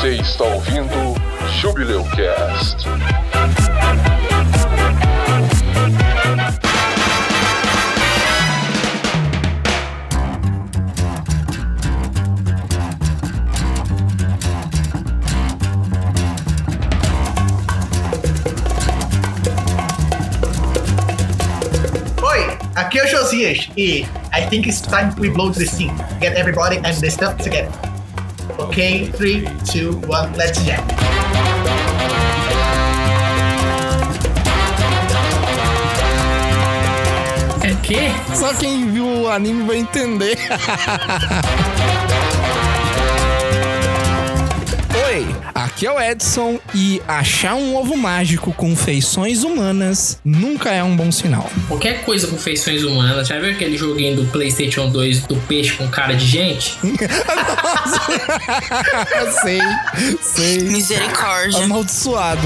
Você está ouvindo Jubileu Cast. Oi, aqui é o Josias e I think it's time we blow the scene. Get everybody and the stuff together. Okay, 3, 2, 1, let's jam. É quê? Só quem viu o anime vai entender. aqui é o Edson e achar um ovo mágico com feições humanas nunca é um bom sinal. Qualquer coisa com feições humanas. Já viu aquele joguinho do PlayStation 2 do peixe com cara de gente? sei, sei. Misericórdia. Amaldiçoado.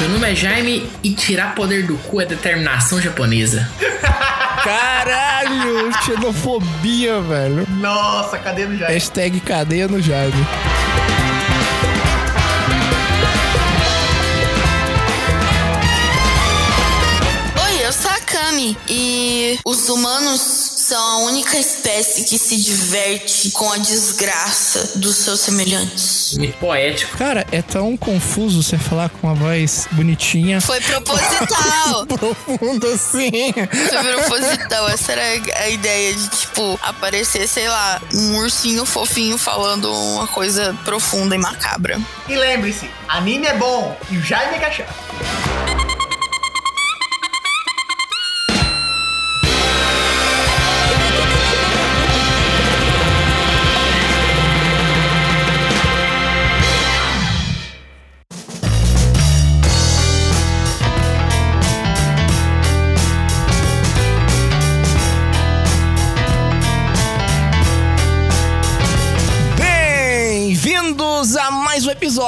Meu nome é Jaime e tirar poder do cu é determinação japonesa. Caralho, xenofobia, velho. Nossa, cadê no já? Hashtag cadeia no Jaime. Oi, eu sou a Kami e os humanos são a única espécie que se diverte com a desgraça dos seus semelhantes. Muito poético. Cara, é tão confuso você falar com uma voz bonitinha, Foi proposital. profunda assim. Foi proposital. Essa era a ideia de, tipo, aparecer, sei lá, um ursinho fofinho falando uma coisa profunda e macabra. E lembre-se, anime é bom e o Jaime é cachaça.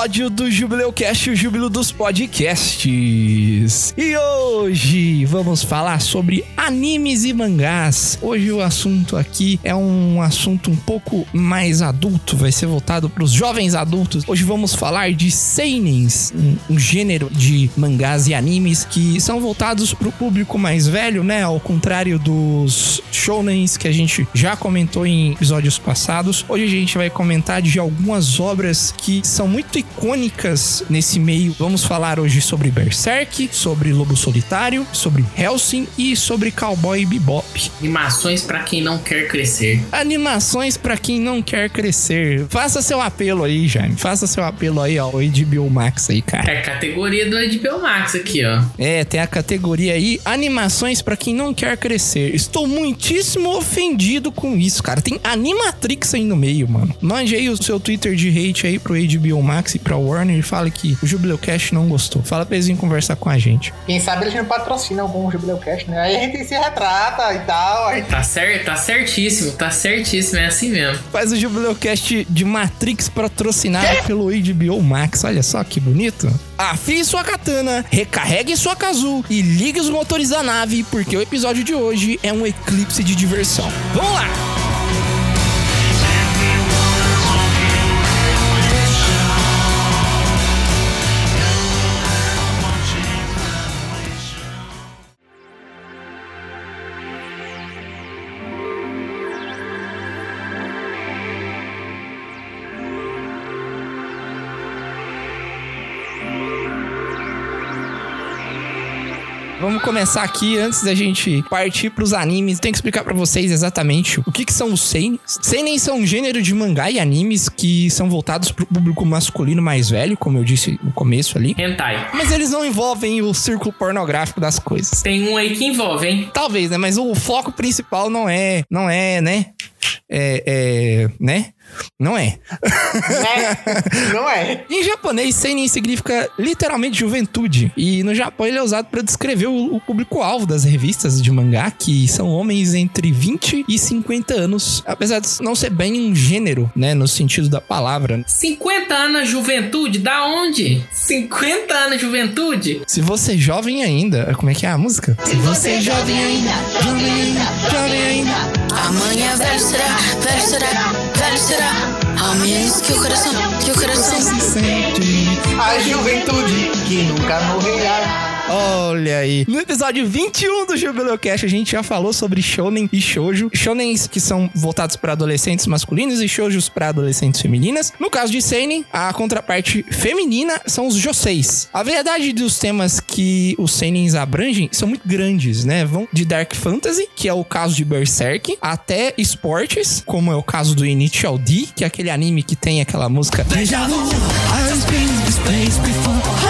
Episódio do Jubileu Cast, o júbilo dos podcasts. E hoje vamos falar sobre animes e mangás. Hoje o assunto aqui é um assunto um pouco mais adulto, vai ser voltado para os jovens adultos. Hoje vamos falar de seinens, um, um gênero de mangás e animes que são voltados para o público mais velho, né? Ao contrário dos shounens que a gente já comentou em episódios passados. Hoje a gente vai comentar de algumas obras que são muito icônicas nesse meio. Vamos falar hoje sobre Berserk, sobre Lobo Solitário, sobre Helsing e sobre Cowboy Bebop. Animações pra quem não quer crescer. Animações pra quem não quer crescer. Faça seu apelo aí, Jaime. Faça seu apelo aí, ó. O HBO Max aí, cara. É a categoria do HBO Max aqui, ó. É, tem a categoria aí, animações pra quem não quer crescer. Estou muitíssimo ofendido com isso, cara. Tem Animatrix aí no meio, mano. Mande aí o seu Twitter de hate aí pro HBO Max e pra Warner e fale que o Jubileu Cash não gostou. Fala pra eles virem conversar com a gente. Quem sabe eles não patrocinam algum Jubileu Cast, né? Aí a gente se retrata e tal. A gente... Tá certo, tá certíssimo, tá certíssimo, é assim mesmo. Faz o Jubileu Cast de Matrix patrocinado pelo HBO Max. Olha só que bonito. Afie sua katana, recarregue sua Kazu e ligue os motores da nave, porque o episódio de hoje é um eclipse de diversão. Vamos lá! Vamos começar aqui antes da gente partir pros animes. Tenho que explicar pra vocês exatamente o que, que são os seinen. Seinen são um gênero de mangá e animes que são voltados pro público masculino mais velho, como eu disse no começo ali. Hentai. Mas eles não envolvem o círculo pornográfico das coisas. Tem um aí que envolve, hein? Talvez, né? Mas o foco principal não é, não é, né? É, é, né? Não é. Né? Não é. Em japonês, seinen significa literalmente juventude. E no Japão ele é usado para descrever o, o público-alvo das revistas de mangá, que são homens entre 20 e 50 anos. Apesar de não ser bem um gênero, né? No sentido da palavra. 50 anos juventude? Da onde? 50 anos juventude? Se você é jovem ainda, como é que é a música? Se você é jovem ainda, jovem ainda, jovem ainda. Amanhã velho será, velho será, velho será. Ao menos que o coração, que o coração. Se sente. A juventude que nunca morrerá. Olha aí. No episódio 21 do Jubileu Cast, a gente já falou sobre shonen e shoujo. Shonens que são voltados para adolescentes masculinos e shoujos para adolescentes femininas. No caso de seinen, a contraparte feminina são os joseis. A verdade dos temas que os seinens abrangem são muito grandes, né? Vão de dark fantasy, que é o caso de Berserk, até esportes, como é o caso do Initial D, que é aquele anime que tem aquela música Deja vu, I've been this place before.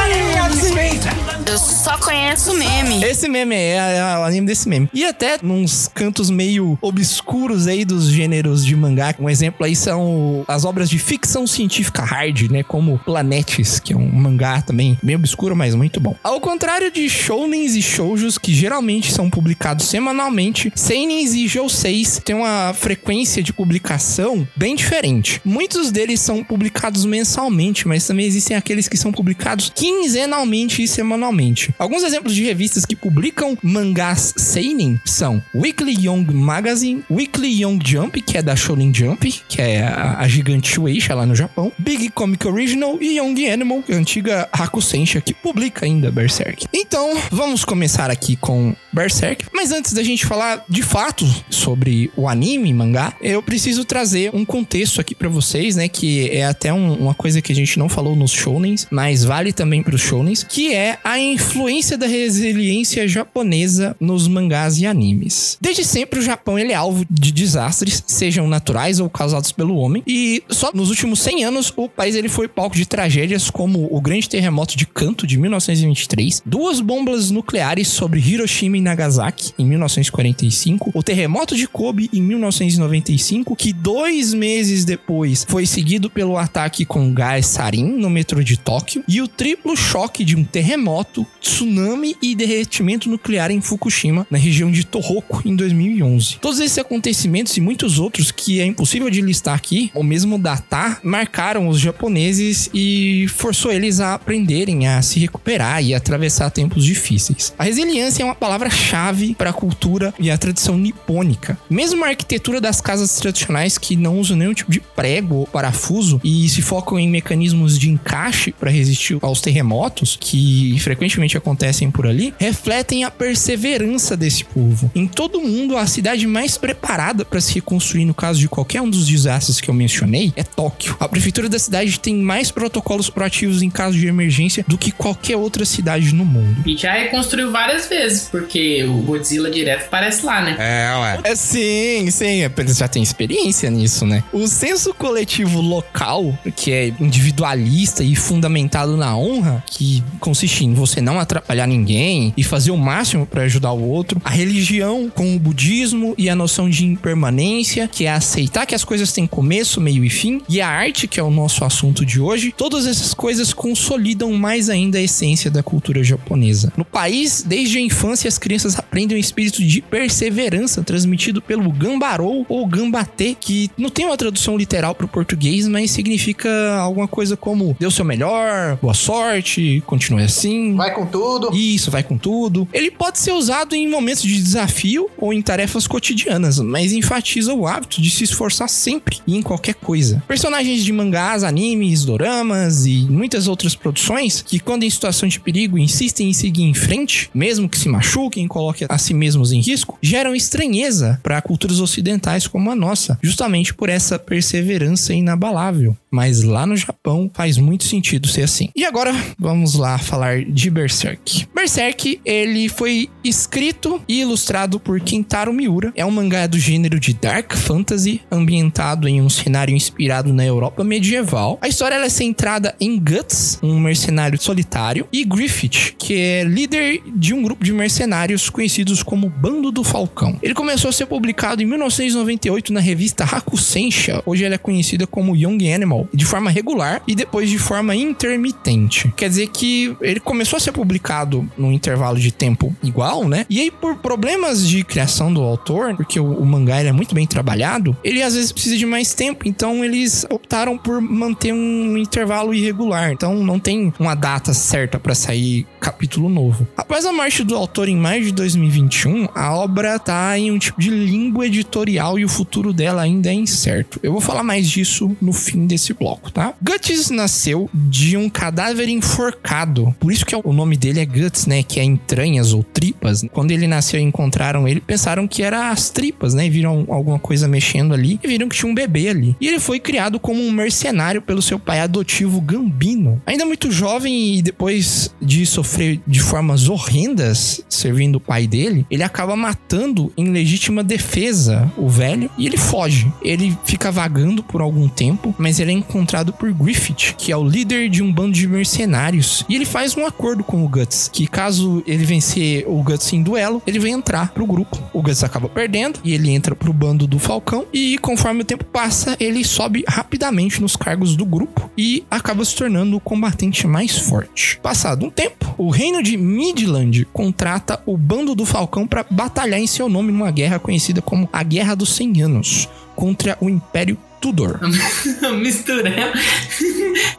Eu só conheço meme. Esse meme é, é o anime desse meme. E até nos cantos meio obscuros aí dos gêneros de mangá. Um exemplo aí são as obras de ficção científica hard, né? Como Planetes, que é um mangá também meio obscuro, mas muito bom. Ao contrário de shounens e shoujos, que geralmente são publicados semanalmente, seinens e jouseis têm uma frequência de publicação bem diferente. Muitos deles são publicados mensalmente, mas também existem aqueles que são publicados quinzenalmente e semanalmente. Alguns exemplos de revistas que publicam mangás seinen são Weekly Young Magazine, Weekly Young Jump, que é da Shonen Jump, que é a, a gigante Shueisha lá no Japão, Big Comic Original e Young Animal, antiga Hakusensha, que publica ainda Berserk. Então, vamos começar aqui com Berserk. Mas antes da gente falar de fato sobre o anime, mangá, eu preciso trazer um contexto aqui pra vocês, né, que é até um- uma coisa que a gente não falou nos shounens, mas vale também pros shounens, que é a influência da resiliência japonesa nos mangás e animes. Desde sempre o Japão ele é alvo de desastres, sejam naturais ou causados pelo homem, e só nos últimos 100 anos o país ele foi palco de tragédias como o grande terremoto de Kanto de 1923, duas bombas nucleares sobre Hiroshima e Nagasaki em 1945, o terremoto de Kobe em 1995, que dois meses depois foi seguido pelo ataque com gás sarin no metrô de Tóquio, e o triplo choque de um terremoto, tsunami e derretimento nuclear em Fukushima, na região de Tohoku, em 2011. Todos esses acontecimentos e muitos outros que é impossível de listar aqui, ou mesmo datar, marcaram os japoneses e forçou eles a aprenderem a se recuperar e atravessar tempos difíceis. A resiliência é uma palavra-chave para a cultura e a tradição nipônica. Mesmo a arquitetura das casas tradicionais que não usam nenhum tipo de prego ou parafuso e se focam em mecanismos de encaixe para resistir aos terremotos que frequentemente acontecem por ali, refletem a perseverança desse povo. Em todo o mundo, a cidade mais preparada para se reconstruir no caso de qualquer um dos desastres que eu mencionei é Tóquio. A prefeitura da cidade tem mais protocolos proativos em caso de emergência do que qualquer outra cidade no mundo. E já reconstruiu várias vezes, porque o Godzilla direto parece lá, né? É, ué. É, sim, sim. Eles já têm experiência nisso, né? O senso coletivo local, que é individualista e fundamentado na honra, que consiste em você não atrapalhar ninguém e fazer o máximo para ajudar o outro. A religião com o budismo e a noção de impermanência, que é aceitar que as coisas têm começo, meio e fim. E a arte, que é o nosso assunto de hoje. Todas essas coisas consolidam mais ainda a essência da cultura japonesa. No país, desde a infância, as crianças aprendem o espírito de perseverança transmitido pelo gambarou ou gambate, que não tem uma tradução literal para o português, mas significa alguma coisa como o seu melhor, boa sorte, continue assim. Vai com tudo. Isso, vai com tudo. Ele pode ser usado em momentos de desafio ou em tarefas cotidianas, mas enfatiza o hábito de se esforçar sempre e em qualquer coisa. Personagens de mangás, animes, doramas e muitas outras produções que, quando em situação de perigo, insistem em seguir em frente, mesmo que se machuquem e coloquem a si mesmos em risco, geram estranheza para culturas ocidentais como a nossa, justamente por essa perseverança inabalável. Mas lá no Japão faz muito sentido ser assim. E agora vamos lá falar de Berserk. Berserk, ele foi escrito e ilustrado por Kentaro Miura. É um mangá do gênero de Dark Fantasy, ambientado em um cenário inspirado na Europa medieval. A história é centrada em Guts, um mercenário solitário, e Griffith, que é líder de um grupo de mercenários conhecidos como Bando do Falcão. Ele começou a ser publicado em 1998 na revista Hakusensha, hoje ela é conhecida como Young Animal, de forma regular e depois de forma intermitente. Quer dizer que ele começou a ser publicado num intervalo de tempo igual, né? E aí, por problemas de criação do autor, porque o, o mangá é muito bem trabalhado, ele às vezes precisa de mais tempo. Então, eles optaram por manter um intervalo irregular. Então, não tem uma data certa para sair capítulo novo. Após a morte do autor em maio de 2021, a obra tá em um tipo de limbo editorial e o futuro dela ainda é incerto. Eu vou falar mais disso no fim desse bloco, tá? Guts nasceu de um cadáver enforcado. Por isso que o nome dele é Guts, né? Que é entranhas ou tripas. Quando ele nasceu e encontraram ele, pensaram que era as tripas, né? Viram alguma coisa mexendo ali e viram que tinha um bebê ali. E ele foi criado como um mercenário pelo seu pai adotivo Gambino. Ainda muito jovem e depois de sofrer de formas horrendas servindo o pai dele, ele acaba matando em legítima defesa o velho e ele foge. Ele fica vagando por algum tempo, mas ele é encontrado por Griffith, que é o líder de um bando de mercenários. E ele faz um acordo com o Guts, que caso ele vencer o Guts em duelo, ele vai entrar pro grupo. O Guts acaba perdendo e ele entra pro bando do Falcão. E conforme o tempo passa, ele sobe rapidamente nos cargos do grupo e acaba se tornando o combatente mais forte. Passado um tempo, o reino de Midland contrata o bando do Falcão para batalhar em seu nome numa guerra conhecida como a Guerra dos 100 Anos contra o Império Tudor.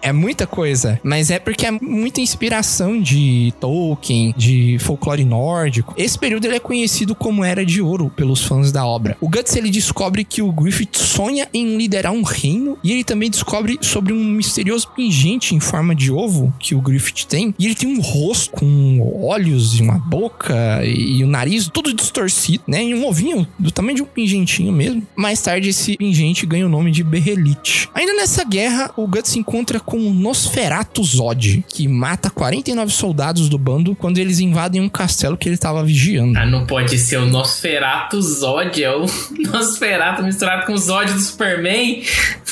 É muita coisa, mas é porque é muita inspiração de Tolkien, de folclore nórdico. Esse período ele é conhecido como Era de Ouro pelos fãs da obra. O Guts ele descobre que o Griffith sonha em liderar um reino e ele também descobre sobre um misterioso pingente em forma de ovo que o Griffith tem. E ele tem um rosto com olhos e uma boca e, o nariz todo distorcido, né? E um ovinho do tamanho de um pingentinho mesmo. Mais tarde esse pingente ganha o nome de Berrelite. Ainda nessa guerra, o Guts se encontra com o Nosferatu Zod, que mata 49 soldados do bando quando eles invadem um castelo que ele estava vigiando. Ah, não pode ser o Nosferatu Zod, é o Nosferatu misturado com o Zod do Superman.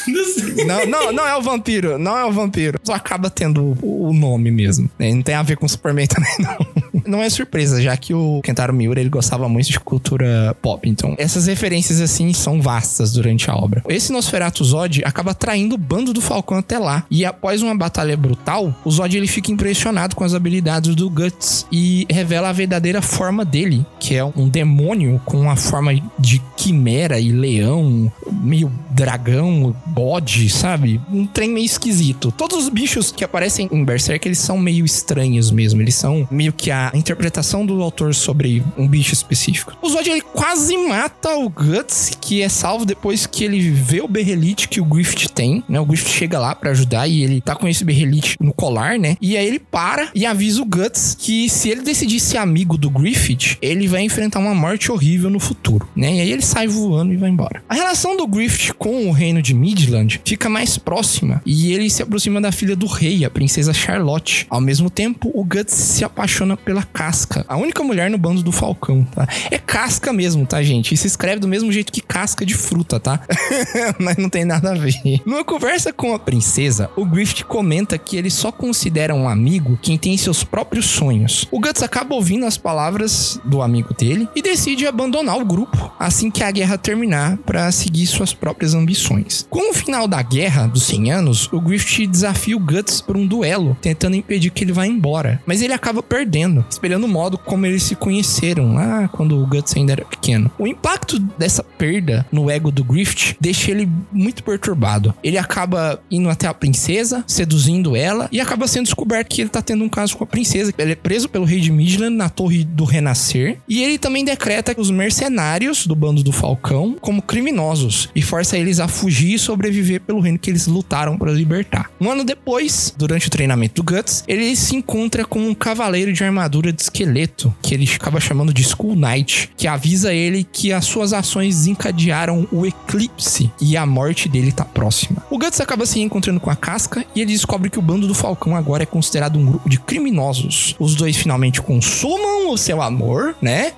Não, não, não é o vampiro, não é o vampiro. Só acaba tendo o nome mesmo. né? Não tem a ver com o Superman também, não. Não é surpresa, já que o Kentaro Miura ele gostava muito de cultura pop. Então, essas referências assim são vastas durante a obra. Esse Nosferatu Zod acaba traindo o bando do Falcão até lá. E após uma batalha brutal, o Zod ele fica impressionado com as habilidades do Guts e revela a verdadeira forma dele, que é um demônio com uma forma de quimera e leão, meio dragão, bode, sabe? Um trem meio esquisito. Todos os bichos que aparecem em Berserk, eles são meio estranhos mesmo. Eles são meio que a interpretação do autor sobre um bicho específico. O Zod, ele quase mata o Guts, que é salvo depois que ele vê o berrelite que o Griffith tem, né? O Griffith chega lá pra ajudar e ele tá com esse berrelite no colar, né? E aí ele para e avisa o Guts que se ele decidir ser amigo do Griffith, ele vai enfrentar uma morte horrível no futuro, né? E aí ele sai voando e vai embora. A relação do Griffith com o reino de Midland fica mais próxima e ele se aproxima da filha do rei, a princesa Charlotte. Ao mesmo tempo, o Guts se apaixona pela Casca, a única mulher no bando do Falcão, tá? É Casca mesmo, tá, gente? E se escreve do mesmo jeito que casca de fruta, tá? Mas não tem nada a ver. Numa conversa com a princesa, o Griffith comenta que ele só considera um amigo quem tem seus próprios sonhos. O Guts acaba ouvindo as palavras do amigo dele e decide abandonar o grupo assim que a guerra terminar para seguir suas próprias ambições. Com o final da guerra dos 100 anos, o Griffith desafia o Guts por um duelo, tentando impedir que ele vá embora. Mas ele acaba perdendo, espelhando o modo como eles se conheceram lá quando o Guts ainda era pequeno. O impacto dessa perda no ego do Griffith deixa ele muito perturbado. Ele acaba indo até a princesa, seduzindo ela e acaba sendo descoberto que ele tá tendo um caso com a princesa. Ele é preso pelo rei de Midland na Torre do Renascer e ele também decreta os mercenários do bando do Falcão como criminosos e força eles a fugir e sobreviver pelo reino que eles lutaram para libertar. Um ano depois, durante o treinamento do Guts, ele se encontra com um cavaleiro de armadura de esqueleto, que ele acaba chamando de Skull Knight, que avisa ele que as suas ações desencadearam o eclipse e a morte dele tá próxima. O Guts acaba se encontrando com a casca e ele descobre que o bando do Falcão agora é considerado um grupo de criminosos. Os dois finalmente consumam o seu amor, né?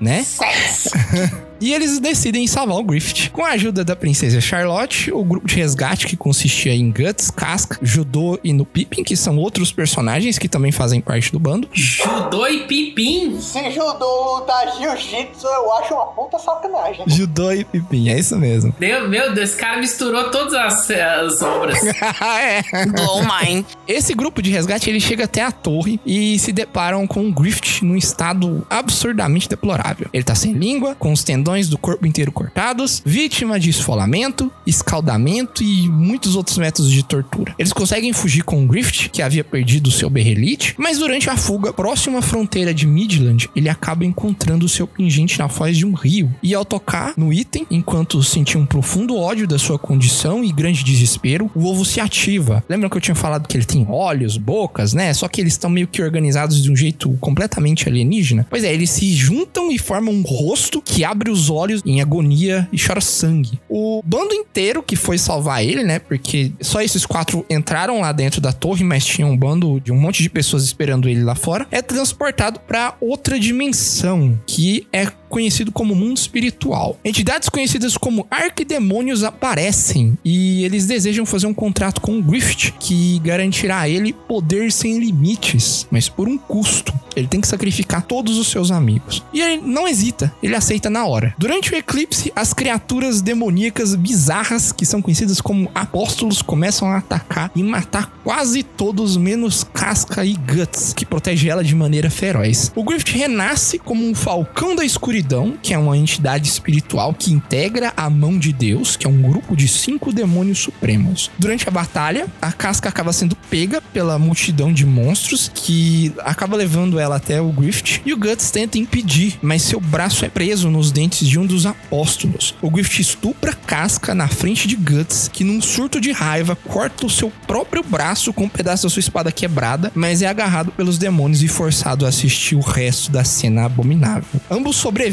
Né? E eles decidem salvar o Griffith. Com a ajuda da princesa Charlotte, o grupo de resgate que consistia em Guts, Casca, Judô e no Pippin, que são outros personagens que também fazem parte do bando. Judô e Pipim. Se judô lutar jiu-jitsu, eu acho uma puta sacanagem. Judô e Pippin, é isso mesmo. Meu, meu Deus, esse cara misturou todas as, as obras. é. Blow mind. Esse grupo de resgate ele chega até a torre e se deparam com o Griffith num estado absurdamente deplorável. Ele tá sem língua, com os tendões do corpo inteiro cortados, vítima de esfolamento, escaldamento e muitos outros métodos de tortura. Eles conseguem fugir com o Griffith, que havia perdido seu berrelite, mas durante a fuga, próximo à fronteira de Midland, ele acaba encontrando seu pingente na foz de um rio. E ao tocar no item, enquanto sentia um profundo ódio da sua condição e grande desespero, o ovo se ativa. Lembram que eu tinha falado que ele tem olhos, bocas, né? Só que eles estão meio que organizados de um jeito completamente alienígena. Pois é, eles se juntam e formam um rosto que abre os olhos em agonia e chora sangue. O bando inteiro que foi salvar ele, né? Porque só esses quatro entraram lá dentro da torre, mas tinha um bando de um monte de pessoas esperando ele lá fora. É transportado para outra dimensão, que é conhecido como mundo espiritual. Entidades conhecidas como arquidemônios aparecem e eles desejam fazer um contrato com o Griffith que garantirá a ele poder sem limites, mas por um custo. Ele tem que sacrificar todos os seus amigos. E ele não hesita, ele aceita na hora. Durante o eclipse, as criaturas demoníacas bizarras que são conhecidas como apóstolos começam a atacar e matar quase todos menos Casca e Guts, que protege ela de maneira feroz. O Griffith renasce como um falcão da escuridão, que é uma entidade espiritual que integra a mão de Deus, que é um grupo de cinco demônios supremos. Durante a batalha, a Casca acaba sendo pega pela multidão de monstros que acaba levando ela até o Griffith e o Guts tenta impedir, mas seu braço é preso nos dentes de um dos apóstolos. O Griffith estupra Casca na frente de Guts, que num surto de raiva corta o seu próprio braço com um pedaço da sua espada quebrada, mas é agarrado pelos demônios e forçado a assistir o resto da cena abominável. Ambos sobrevivem,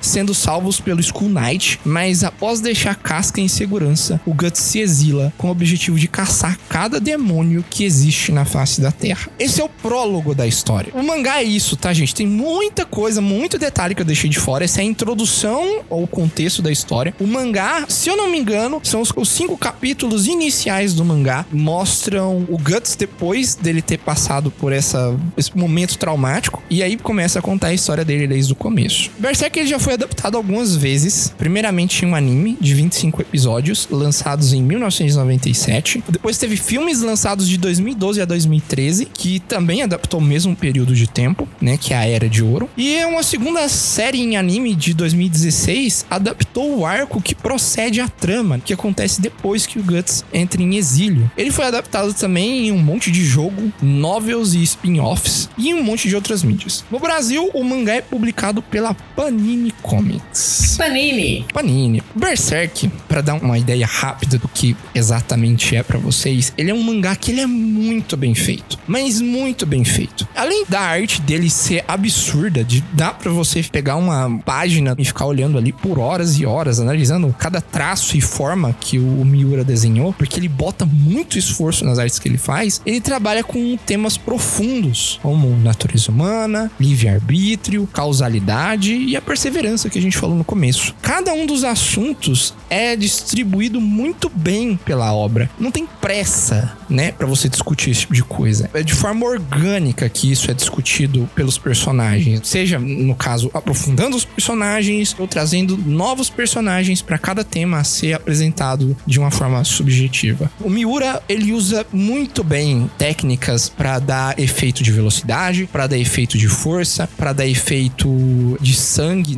sendo salvos pelo Skull Knight, mas após deixar Casca em segurança, o Guts se exila com o objetivo de caçar cada demônio que existe na face da Terra. Esse é o prólogo da história. O mangá é isso, tá, gente? Tem muita coisa, muito detalhe que eu deixei de fora. Essa é a introdução ao contexto da história. O mangá, se eu não me engano, são os, os cinco capítulos iniciais do mangá. Mostram o Guts depois dele ter passado por essa, esse momento traumático. E aí começa a contar a história dele desde o começo. Berserk ele já foi adaptado algumas vezes. Primeiramente em um anime de 25 episódios, lançados em 1997. Depois teve filmes lançados de 2012 a 2013, que também adaptou o mesmo período de tempo, né? Que é a Era de Ouro. E é uma segunda série em anime de 2016 adaptou o arco que procede à trama, que acontece depois que o Guts entra em exílio. Ele foi adaptado também em um monte de jogo, novels e spin-offs e um monte de outras mídias. No Brasil, o mangá é publicado pela Panini Comics. Panini. Panini. Berserk, para dar uma ideia rápida do que exatamente é para vocês, ele é um mangá que ele é muito bem feito, mas muito bem feito. Além da arte dele ser absurda, de dá para você pegar uma página e ficar olhando ali por horas e horas, analisando cada traço e forma que o Miura desenhou, porque ele bota muito esforço nas artes que ele faz. Ele trabalha com temas profundos, como natureza humana, livre-arbítrio, causalidade e a perseverança que a gente falou no começo. Cada um dos assuntos é distribuído muito bem pela obra. Não tem pressa, né, para você discutir esse tipo de coisa. É de forma orgânica que isso é discutido pelos personagens, seja no caso aprofundando os personagens ou trazendo novos personagens para cada tema a ser apresentado de uma forma subjetiva. O Miura ele usa muito bem técnicas para dar efeito de velocidade, para dar efeito de força, para dar efeito de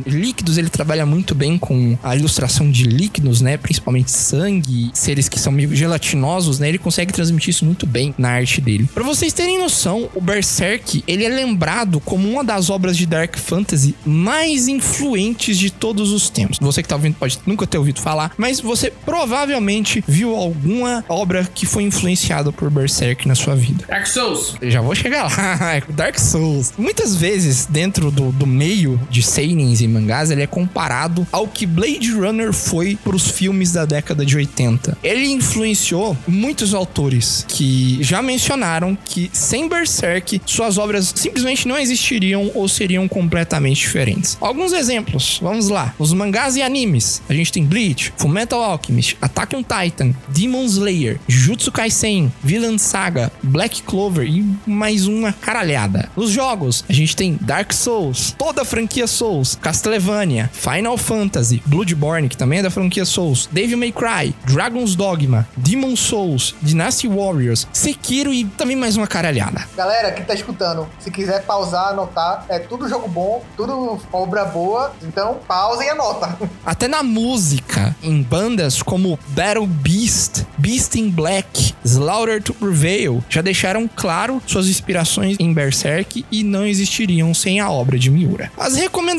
líquidos. Ele trabalha muito bem com a ilustração de líquidos, né, principalmente sangue, seres que são meio gelatinosos, né? Ele consegue transmitir isso muito bem na arte dele. Para vocês terem noção, o Berserk ele é lembrado como uma das obras de Dark Fantasy mais influentes de todos os tempos. Você que tá ouvindo pode nunca ter ouvido falar, mas você provavelmente viu alguma obra que foi influenciada por Berserk na sua vida. Dark Souls. Eu já vou chegar lá. Dark Souls. Muitas vezes, dentro do, do meio de seinens e mangás, ele é comparado ao que Blade Runner foi pros filmes filmes da década de 80. Ele influenciou muitos autores que já mencionaram que sem Berserk suas obras simplesmente não existiriam ou seriam completamente diferentes. Alguns exemplos, vamos lá. Os mangás e animes. A gente tem Bleach, Fullmetal Alchemist, Attack on Titan, Demon Slayer, Jujutsu Kaisen, Villain Saga, Black Clover e mais uma caralhada. Nos jogos, a gente tem Dark Souls, toda a franquia Souls, Castlevania, Final Fantasy, Bloodborne, que também é da franquia Souls, Devil May Cry, Dragon's Dogma, Demon Souls, Dynasty Warriors, Sekiro e também mais uma caralhada. Galera que tá escutando, se quiser pausar, anotar, é tudo jogo bom, tudo obra boa, então pausa e anota. Até na música, em bandas como Battle Beast, Beast in Black, Slaughter to Prevail, já deixaram claro suas inspirações em Berserk e não existiriam sem a obra de Miura. As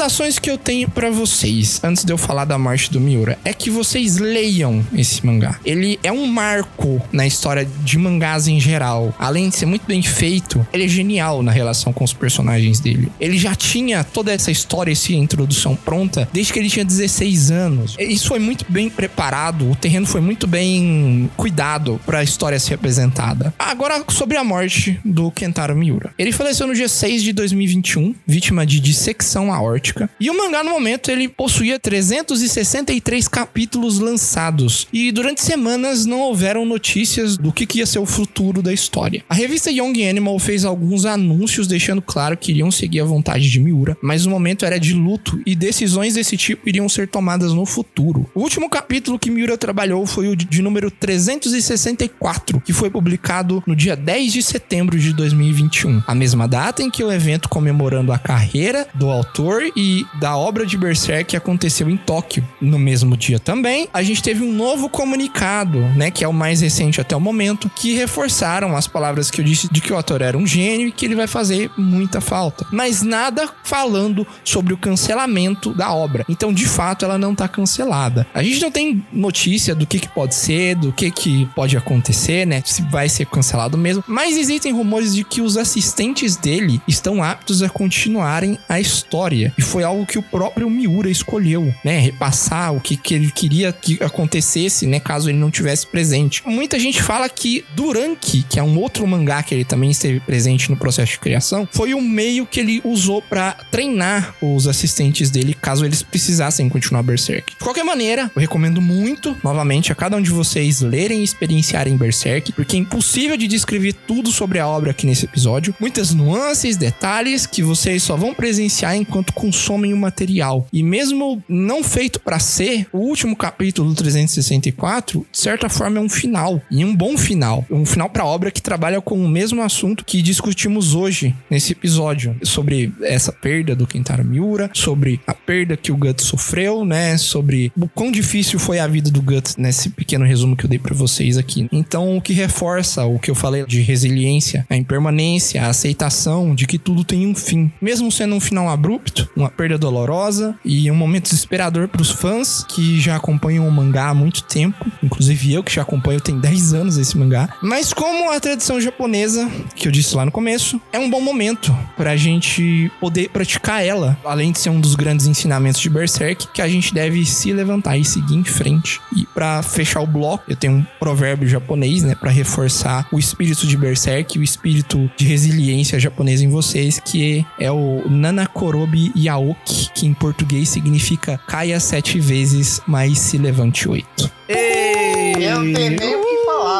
recomendações que eu tenho para vocês, antes de eu falar da morte do Miura, é que vocês leiam esse mangá. Ele é um marco na história de mangás em geral. Além de ser muito bem feito, ele é genial na relação com os personagens dele. Ele já tinha toda essa história, essa introdução pronta desde que ele tinha 16 anos. Isso foi muito bem preparado, o terreno foi muito bem cuidado para a história ser apresentada. Agora sobre a morte do Kentaro Miura. Ele faleceu no dia 6 de 2021, vítima de dissecção aórtica. E o mangá no momento ele possuía 363 capítulos lançados e durante semanas não houveram notícias do que, que ia ser o futuro da história. A revista Young Animal fez alguns anúncios deixando claro que iriam seguir a vontade de Miura, mas o momento era de luto e decisões desse tipo iriam ser tomadas no futuro. O último capítulo que Miura trabalhou foi o de número 364, que foi publicado no dia 10 de setembro de 2021, a mesma data em que o evento comemorando a carreira do autor e da obra de Berserk aconteceu em Tóquio. No mesmo dia também, a gente teve um novo comunicado, né, que é o mais recente até o momento, que reforçaram as palavras que eu disse de que o autor era um gênio e que ele vai fazer muita falta. Mas nada falando sobre o cancelamento da obra. Então, de fato, ela não tá cancelada. A gente não tem notícia do que, que pode ser, do que, que pode acontecer, né? Se vai ser cancelado mesmo. Mas existem rumores de que os assistentes dele estão aptos a continuarem a história. E foi algo que o próprio Miura escolheu, né? Repassar o que, que ele queria que acontecesse, né? Caso ele não tivesse presente. Muita gente fala que Duranki, que é um outro mangá que ele também esteve presente no processo de criação, foi o meio que ele usou para treinar os assistentes dele caso eles precisassem continuar Berserk. De qualquer maneira, eu recomendo muito, novamente, a cada um de vocês lerem e experienciarem Berserk, porque é impossível de descrever tudo sobre a obra aqui nesse episódio. Muitas nuances, detalhes que vocês só vão presenciar enquanto consomem o material. E mesmo não feito para ser, o último capítulo do 364, de certa forma, é um final. E um bom final. Um final para obra que trabalha com o mesmo assunto que discutimos hoje nesse episódio. Sobre essa perda do Kentaro Miura, sobre a perda que o Guts sofreu, né? Sobre o quão difícil foi a vida do Guts nesse pequeno resumo que eu dei para vocês aqui. Então, o que reforça o que eu falei de resiliência, a impermanência, a aceitação de que tudo tem um fim. Mesmo sendo um final abrupto, uma perda dolorosa e um momento desesperador para os fãs que já acompanham o mangá há muito tempo, inclusive eu que já acompanho tem 10 anos esse mangá. Mas como a tradição japonesa, que eu disse lá no começo, é um bom momento pra gente poder praticar ela, além de ser um dos grandes ensinamentos de Berserk, que a gente deve se levantar e seguir em frente. E para fechar o bloco, eu tenho um provérbio japonês, né, para reforçar o espírito de Berserk, o espírito de resiliência japonesa em vocês, que é o Nanakorobi Yaoki, que em português significa caia sete vezes, mas se levante oito. Eu não tenho nem o que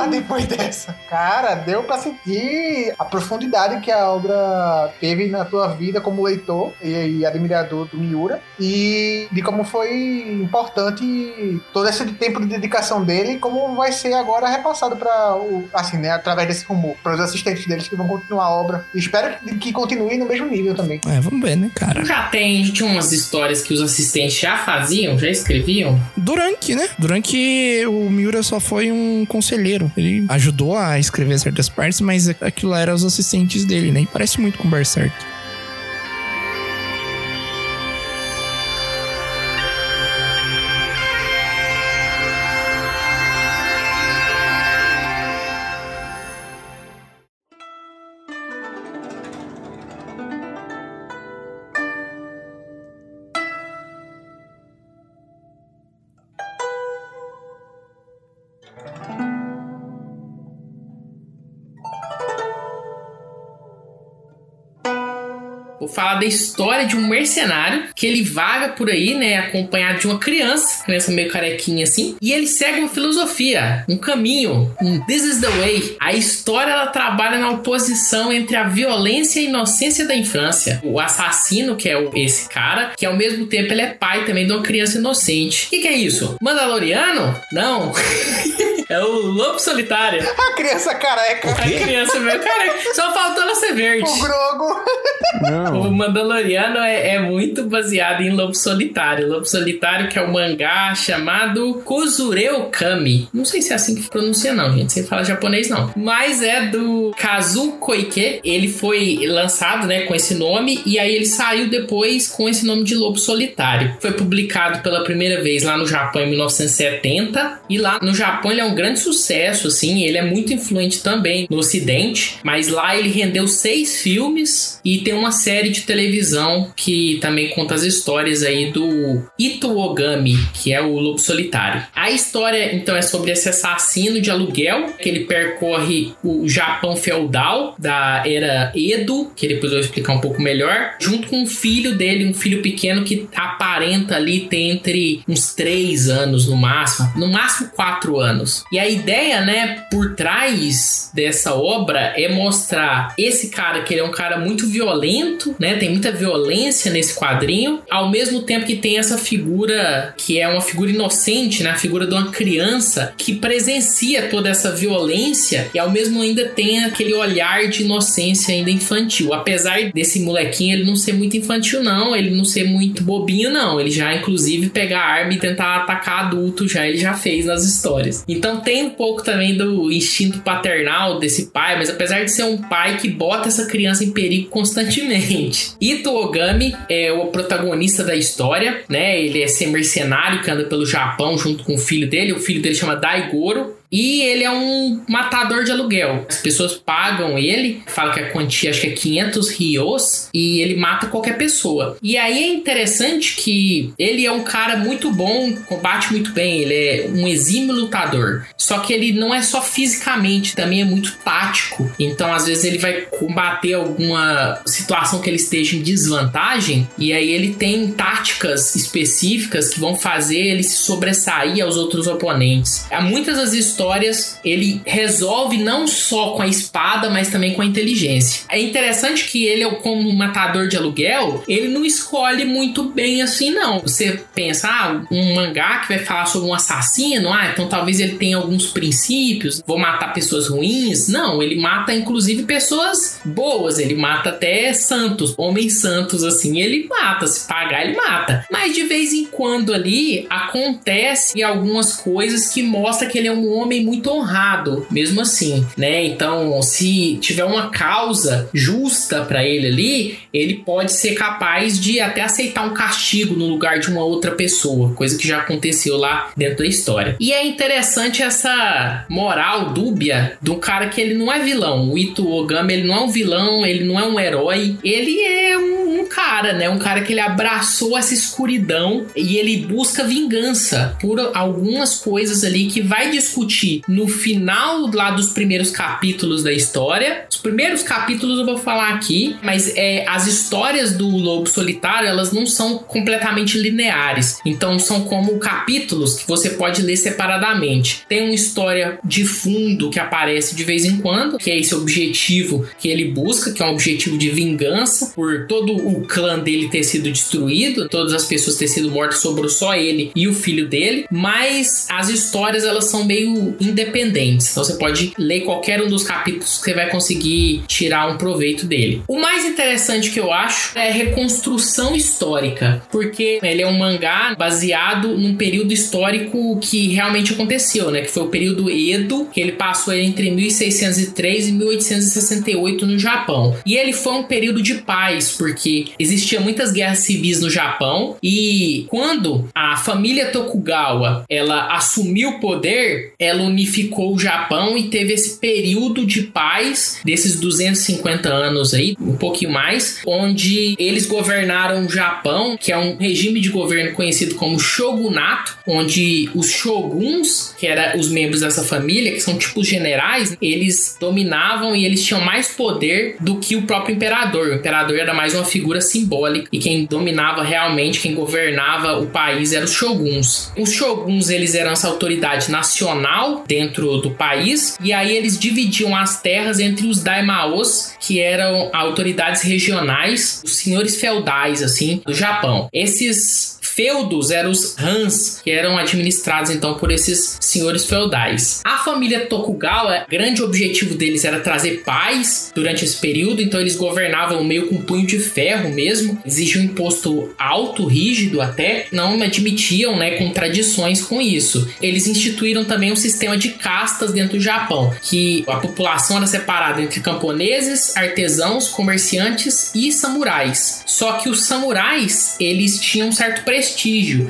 falar depois dessa. Cara, deu pra sentir a profundidade que a obra teve na tua vida como leitor e, e admirador do Miura e de como foi importante todo esse tempo de dedicação dele e como vai ser agora repassado para o assim, né, através desse rumor, para os assistentes deles que vão continuar a obra. E espero que, que continue no mesmo nível também. É, vamos ver, né, cara? Já tem, tinha umas histórias que os assistentes já faziam, já escreviam. Durank, né? Durank, o Miura só foi um conselheiro. Ele ajudou a escrever certas partes, mas aquilo era os assistentes dele, né? E parece muito com Berserk. Vou falar da história de um mercenário que ele vaga por aí, né, acompanhado de uma criança, criança meio carequinha assim, e ele segue uma filosofia, um caminho, um this is the way. A história ela trabalha na oposição entre a violência e a inocência da infância. O assassino, que é o, esse cara, que ao mesmo tempo ele é pai também de uma criança inocente. O que, que é isso? Mandaloriano? Não. é o lobo solitário. A criança careca. A criança meio careca. Só faltou ela ser verde. O Grogo. O Não. Mandaloriano é, é muito baseado em Lobo Solitário. Lobo Solitário, que é um mangá chamado Kozureu Kami. Não sei se é assim que pronuncia, não, gente. Sem falar japonês, não. Mas é do Kazu Koike. Ele foi lançado, né, com esse nome. E aí ele saiu depois com esse nome de Lobo Solitário. Foi publicado pela primeira vez lá no Japão em 1970. E lá no Japão ele é um grande sucesso, assim. Ele é muito influente também no Ocidente. Mas lá ele rendeu seis filmes e tem uma série de televisão que também conta as histórias aí do Ito Ogami, que é o Lobo Solitário. A história, então, é sobre esse assassino de aluguel, que ele percorre o Japão feudal da era Edo, que depois eu vou explicar um pouco melhor, junto com um filho dele, um filho pequeno que aparenta ali ter entre uns 3 anos no máximo, no máximo 4 anos. E a ideia, né, por trás dessa obra é mostrar esse cara que ele é um cara muito violento, né? Tem muita violência nesse quadrinho, ao mesmo tempo que tem essa figura que é uma figura inocente, né? A figura de uma criança que presencia toda essa violência e ao mesmo ainda tem aquele olhar de inocência ainda infantil. Apesar desse molequinho ele não ser muito infantil não, ele não ser muito bobinho não, ele já inclusive pegar arma e tentar atacar adulto já ele já fez nas histórias. Então tem um pouco também do instinto paternal desse pai, mas apesar de ser um pai que bota essa criança em perigo constantemente. Ito Ogami é o protagonista da história, né? Ele é ser mercenário que anda pelo Japão junto com o filho dele. O filho dele chama Daigoro. E ele é um matador de aluguel. As pessoas pagam ele, fala que a quantia acho que é 500 rios, e ele mata qualquer pessoa. E aí é interessante que ele é um cara muito bom, combate muito bem, ele é um exímio lutador. Só que ele não é só fisicamente, também é muito tático. Então às vezes ele vai combater alguma situação que ele esteja em desvantagem, e aí ele tem táticas específicas que vão fazer ele se sobressair aos outros oponentes. Há muitas das histórias ele resolve não só com a espada, mas também com a inteligência. É interessante que ele, como matador de aluguel, ele não escolhe muito bem assim, não. Você pensa, ah, um mangá que vai falar sobre um assassino, ah, então talvez ele tenha alguns princípios, vou matar pessoas ruins. Não, ele mata inclusive pessoas boas, ele mata até santos, homens santos, assim, ele mata, se pagar, ele mata. Mas de vez em quando ali acontece algumas coisas que mostra que ele é um homem muito honrado, mesmo assim, né? Então, se tiver uma causa justa para ele ali, ele pode ser capaz de até aceitar um castigo no lugar de uma outra pessoa, coisa que já aconteceu lá dentro da história. E é interessante essa moral dúbia do cara que ele não é vilão. O Ito ele não é um vilão, ele não é um herói, ele é um cara, né? Um cara que ele abraçou essa escuridão e ele busca vingança por algumas coisas ali que vai discutir no final lá dos primeiros capítulos da história. Os primeiros capítulos eu vou falar aqui, mas é as histórias do Lobo Solitário, elas não são completamente lineares. Então são como capítulos que você pode ler separadamente. Tem uma história de fundo que aparece de vez em quando, que é esse objetivo que ele busca, que é um objetivo de vingança por todo o clã dele ter sido destruído, todas as pessoas ter sido mortas, sobrou só ele e o filho dele. Mas as histórias elas são meio independentes. Então você pode ler qualquer um dos capítulos que você vai conseguir tirar um proveito dele. O mais interessante que eu acho é a reconstrução histórica, porque ele é um mangá baseado num período histórico que realmente aconteceu, né? Que foi o período Edo, que ele passou entre 1603 e 1868 no Japão. E ele foi um período de paz, porque existia muitas guerras civis no Japão e quando a família Tokugawa ela assumiu o poder, ela unificou o Japão e teve esse período de paz desses 250 anos aí, um pouquinho mais, onde eles governaram o Japão, que é um regime de governo conhecido como shogunato, onde os shoguns, que eram os membros dessa família, que são tipo generais, eles dominavam e eles tinham mais poder do que o próprio imperador. O imperador era mais uma figura simbólica e quem dominava realmente, quem governava o país eram os shoguns. Os shoguns eles eram essa autoridade nacional dentro do país e aí eles dividiam as terras entre os daimaos, que eram autoridades regionais, os senhores feudais assim do Japão. Esses feudos eram os Hans, que eram administrados então por esses senhores feudais. A família Tokugawa, grande objetivo deles era trazer paz durante esse período, então eles governavam meio com punho de ferro mesmo, exigiam um imposto alto, rígido até, não admitiam né, contradições com isso. Eles instituíram também um sistema de castas dentro do Japão, que a população era separada entre camponeses, artesãos, comerciantes e samurais. Só que os samurais, eles tinham um certo prestígio.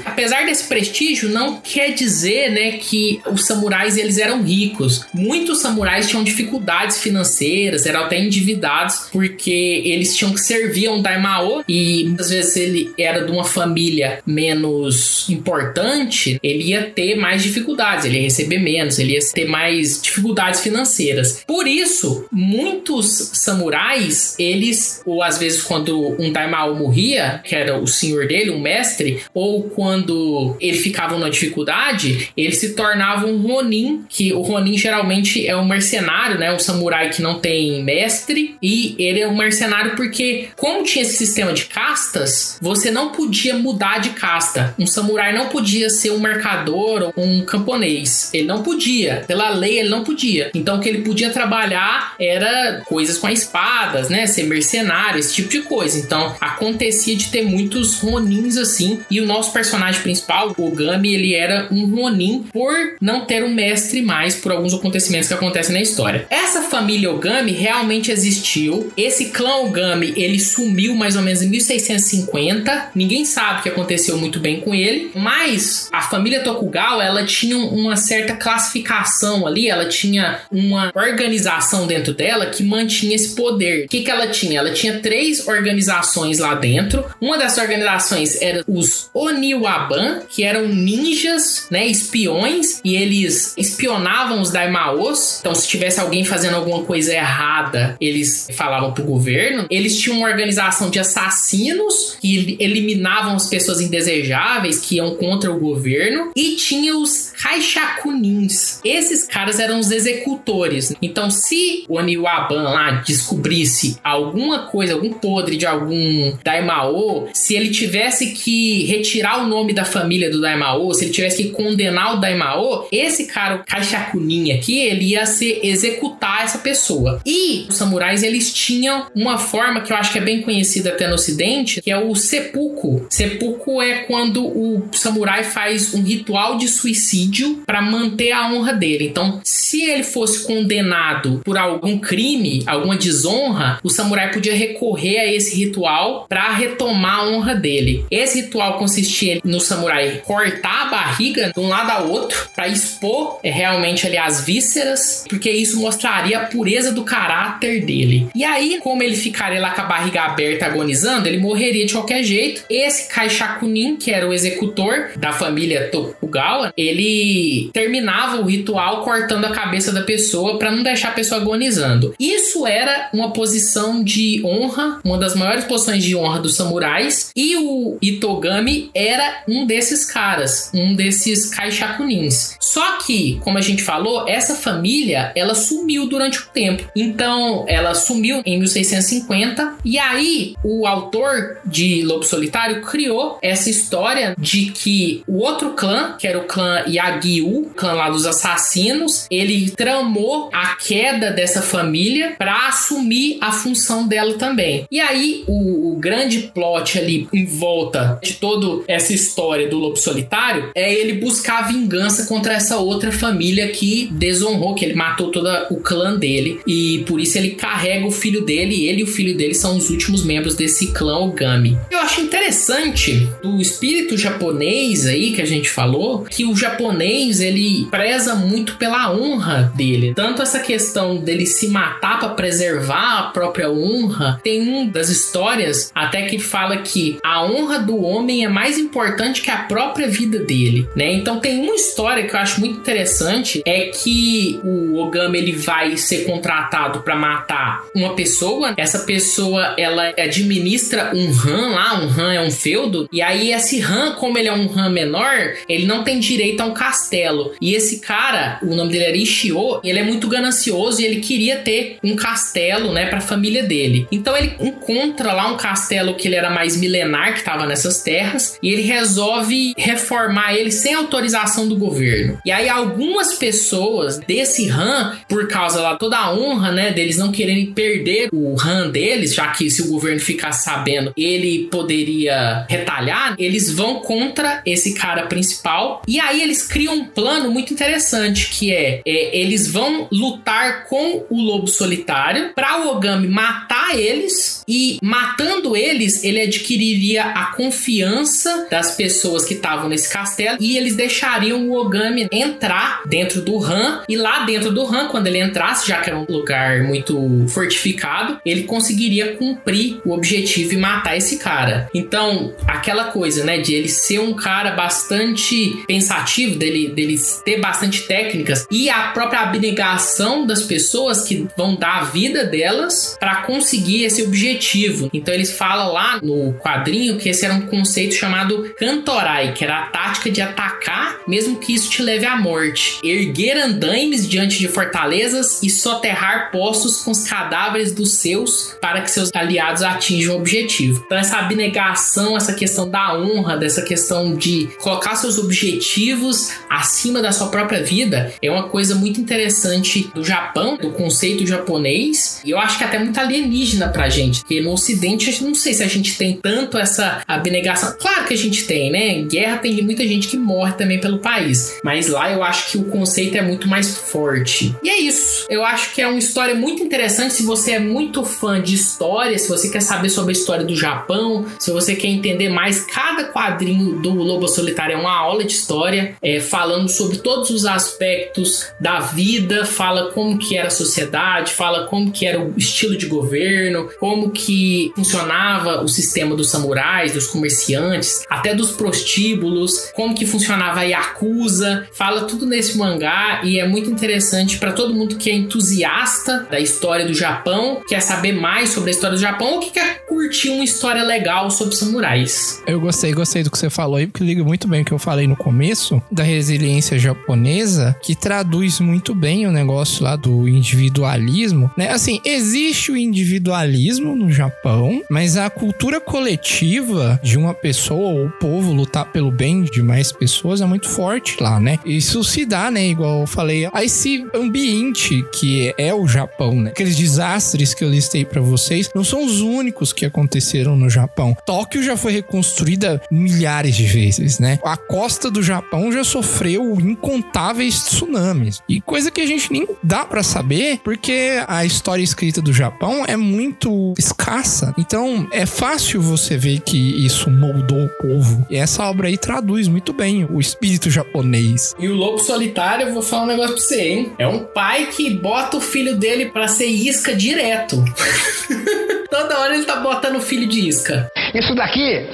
Apesar desse prestígio, não quer dizer, né, que os samurais eles eram ricos. Muitos samurais tinham dificuldades financeiras, eram até endividados porque eles tinham que servir a um daimao e muitas vezes ele era de uma família menos importante, ele ia ter mais dificuldades, ele ia receber menos, ele ia ter mais dificuldades financeiras. Por isso, muitos samurais, eles, ou às vezes quando um daimao morria, que era o senhor dele, um mestre, ou quando ele ficava numa dificuldade, ele se tornava um ronin, que o ronin geralmente é um mercenário, né, um samurai que não tem mestre, e ele é um mercenário porque como tinha esse sistema de castas, você não podia mudar de casta. Um samurai não podia ser um mercador ou um camponês. Ele não podia. Pela lei, ele não podia. Então, o que ele podia trabalhar era coisas com espadas, né? Ser mercenário, esse tipo de coisa. Então, acontecia de ter muitos ronins assim. E o nosso personagem principal, o Gami, ele era um ronin por não ter um mestre mais por alguns acontecimentos que acontecem na história. Essa família Ogami realmente existiu. Esse clã Ogami, ele sumiu mais ou menos em 1650. Ninguém sabe o que aconteceu muito bem com ele, mas a família Tokugawa, ela tinha uma certa classificação ali, ela tinha uma organização dentro dela que mantinha esse poder. O que, que ela tinha? Ela tinha três organizações lá dentro. Uma dessas organizações era os Oniwaban, que eram ninjas, né, espiões, e eles espionavam os daimaos. Então, se tivesse alguém fazendo alguma coisa errada, eles falavam pro governo. Eles tinham uma organização de assassinos que eliminavam as pessoas indesejáveis que iam contra o governo e tinha os Kaishakunins. Esses caras eram os executores. Então, se o Oniwaban lá descobrisse alguma coisa, algum podre de algum Daimao, se ele tivesse que retirar o nome da família do Daimao, se ele tivesse que condenar o Daimao, esse cara, o Kaishakunin aqui, ele ia se executar essa pessoa. E os samurais, eles tinham uma forma que eu acho que é bem conhecida até no ocidente, que é o seppuku. Seppuku é quando o samurai faz um ritual de suicídio para manter a honra dele. Então, se ele fosse condenado por algum crime, alguma desonra, o samurai podia recorrer a esse ritual para retomar a honra dele. Esse ritual consistia no samurai cortar a barriga de um lado ao outro para expor é, realmente ali as vísceras, porque isso mostraria a pureza do caráter dele. E aí, como ele ficaria lá com a barriga aberta agonizando, ele morreria de qualquer jeito. Esse Kaishakunin, que era o executor da família Tokugawa, ele terminava o ritual cortando a cabeça da pessoa para não deixar a pessoa agonizando. Isso era uma posição de honra, uma das maiores posições de honra dos samurais, e o Itogami era um desses caras, um desses Kaishakunins. Só que, como a gente falou, essa família, ela sumiu durante o tempo. Então, ela sumiu em 1650 e aí o autor de Lobo Solitário criou essa história de que o outro clã, que era o clã Yagyu, clã lá dos assassinos, ele tramou a queda dessa família para assumir a função dela também. E aí o, o grande plot ali em volta de toda essa história do Lobo Solitário é ele buscar vingança contra essa outra família que desonrou, que ele matou todo o clã dele e por isso ele carrega o filho dele e ele e o filho dele são os últimos membros desse clã Ogami. Eu acho interessante do espírito japonês aí que a gente falou, que o japonês ele preza muito pela honra dele. Tanto essa questão dele se matar para preservar a própria honra, tem um das histórias até que fala que a honra do homem é mais importante que a própria vida dele, né? Então tem uma história que eu acho muito interessante é que o Ogami ele vai ser contratado para matar uma pessoa. Essa pessoa ela administra um Han lá, um Han é um feudo, e aí esse Han, como ele é um Han menor, ele não tem direito a um castelo. E esse cara, o nome dele era Ishio, ele é muito ganancioso e ele queria ter um castelo, né, para a família dele. Então ele encontra lá um castelo que ele era mais milenar que estava nessas terras e ele resolve reformar ele sem autorização do governo. E aí algumas pessoas desse Han, por causa lá toda a honra, né, deles não quererem perder o Han deles, já que se o governo ficasse sabendo, ele poderia retalhar, eles vão contra esse cara principal. E aí eles criam um plano muito interessante, que é, é eles vão lutar com o lobo solitário para o Ogami matar eles e matando eles, ele adquiriria a confiança das pessoas que estavam nesse castelo e eles deixariam o Ogami entrar dentro do Han e lá dentro do Han, quando ele entrasse, já que era um lugar muito fortificado, ele conseguiria cumprir o objetivo e matar esse cara. Então, aquela coisa, né, de ele ser um cara bastante pensativo, dele, dele ter bastante técnicas e a própria abnegação das pessoas que vão dar a vida delas para conseguir esse objetivo. Então, eles falam lá no quadrinho que esse era um conceito chamado Kantorai, que era a tática de atacar, mesmo que isso te leve à morte. Erguer andaimes diante de fortalezas e soterrar postos com os cadáveres dos seus para que seus aliados atinjam o objetivo. Então, essa abnegação, essa questão da honra, dessa questão de colocar seus objetivos acima da sua própria vida, é uma coisa muito interessante do Japão, do conceito japonês, e eu acho que é até muito alienígena pra gente, porque no ocidente, não sei se a gente tem tanto essa abnegação. Claro que a gente tem, né? Guerra tem muita gente que morre também pelo país, mas lá eu acho que o conceito é muito mais forte. E é isso. Eu acho que é uma história muito interessante se você é muito fã de história, se você quer saber sobre a história do Japão, se você quer entender mais cada quadrinho do Lobo Solitário é uma aula de história, é, falando sobre todos os aspectos da vida, fala como que era a sociedade, fala como que era o estilo de governo, como que funcionava o sistema dos samurais, dos comerciantes, até dos prostíbulos, como que funcionava a Yakuza, fala tudo nesse mangá e é muito interessante para todo mundo que é entusiasta da história do Japão, quer saber mais sobre a história do Japão ou que quer curtir uma história legal sobre samurais. Eu gostei, gostei do que você falou aí, porque liga muito bem o que eu falei no começo da resiliência japonesa, que traduz muito bem o negócio lá do individualismo, né? Assim, existe o individualismo no Japão, mas a cultura coletiva de uma pessoa ou povo lutar pelo bem de mais pessoas é muito forte lá, né? Isso se dá, né? Igual eu falei, a esse ambiente que é o Japão, né? Aqueles desastres que eu listei para vocês não são os únicos que aconteceram no Japão. Tóquio já foi reconstruída milhares de vezes, né? A costa do Japão já sofreu incontáveis tsunamis. E coisa que a gente nem dá para saber, porque a história escrita do Japão é muito escassa. Então, é fácil você ver que isso moldou o povo. E essa obra aí traduz muito bem o espírito japonês. E o Lobo Solitário, eu vou falar um negócio pra você, hein? É um pai que bota o filho dele para ser isca direto. Toda hora ele tá botando o filho de isca. Isso daqui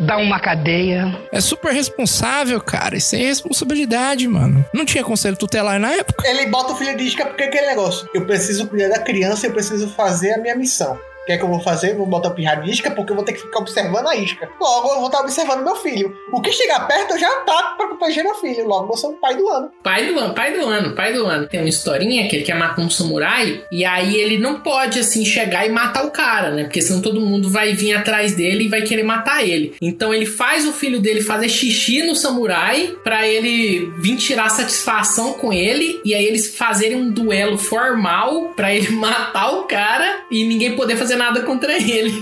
dá uma cadeia. É super responsável, cara. Isso é responsabilidade, mano. Não tinha conselho tutelar na época. Ele bota o filho de isca porque é aquele negócio. Eu preciso cuidar da criança, eu preciso fazer a minha missão. O que é que eu vou fazer? Vou botar o pirralho de isca porque eu vou ter que ficar observando a isca. Logo, eu vou estar observando meu filho. O que chegar perto, eu já ataco pra proteger meu filho. Logo, eu sou o pai do ano. Pai do ano, pai do ano, pai do ano. Tem uma historinha que ele quer matar um samurai e aí ele não pode, assim, chegar e matar o cara, né? Porque senão todo mundo vai vir atrás dele e vai querer matar ele. Então ele faz o filho dele fazer xixi no samurai pra ele vir tirar satisfação com ele e aí eles fazerem um duelo formal pra ele matar o cara e ninguém poder fazer nada contra ele.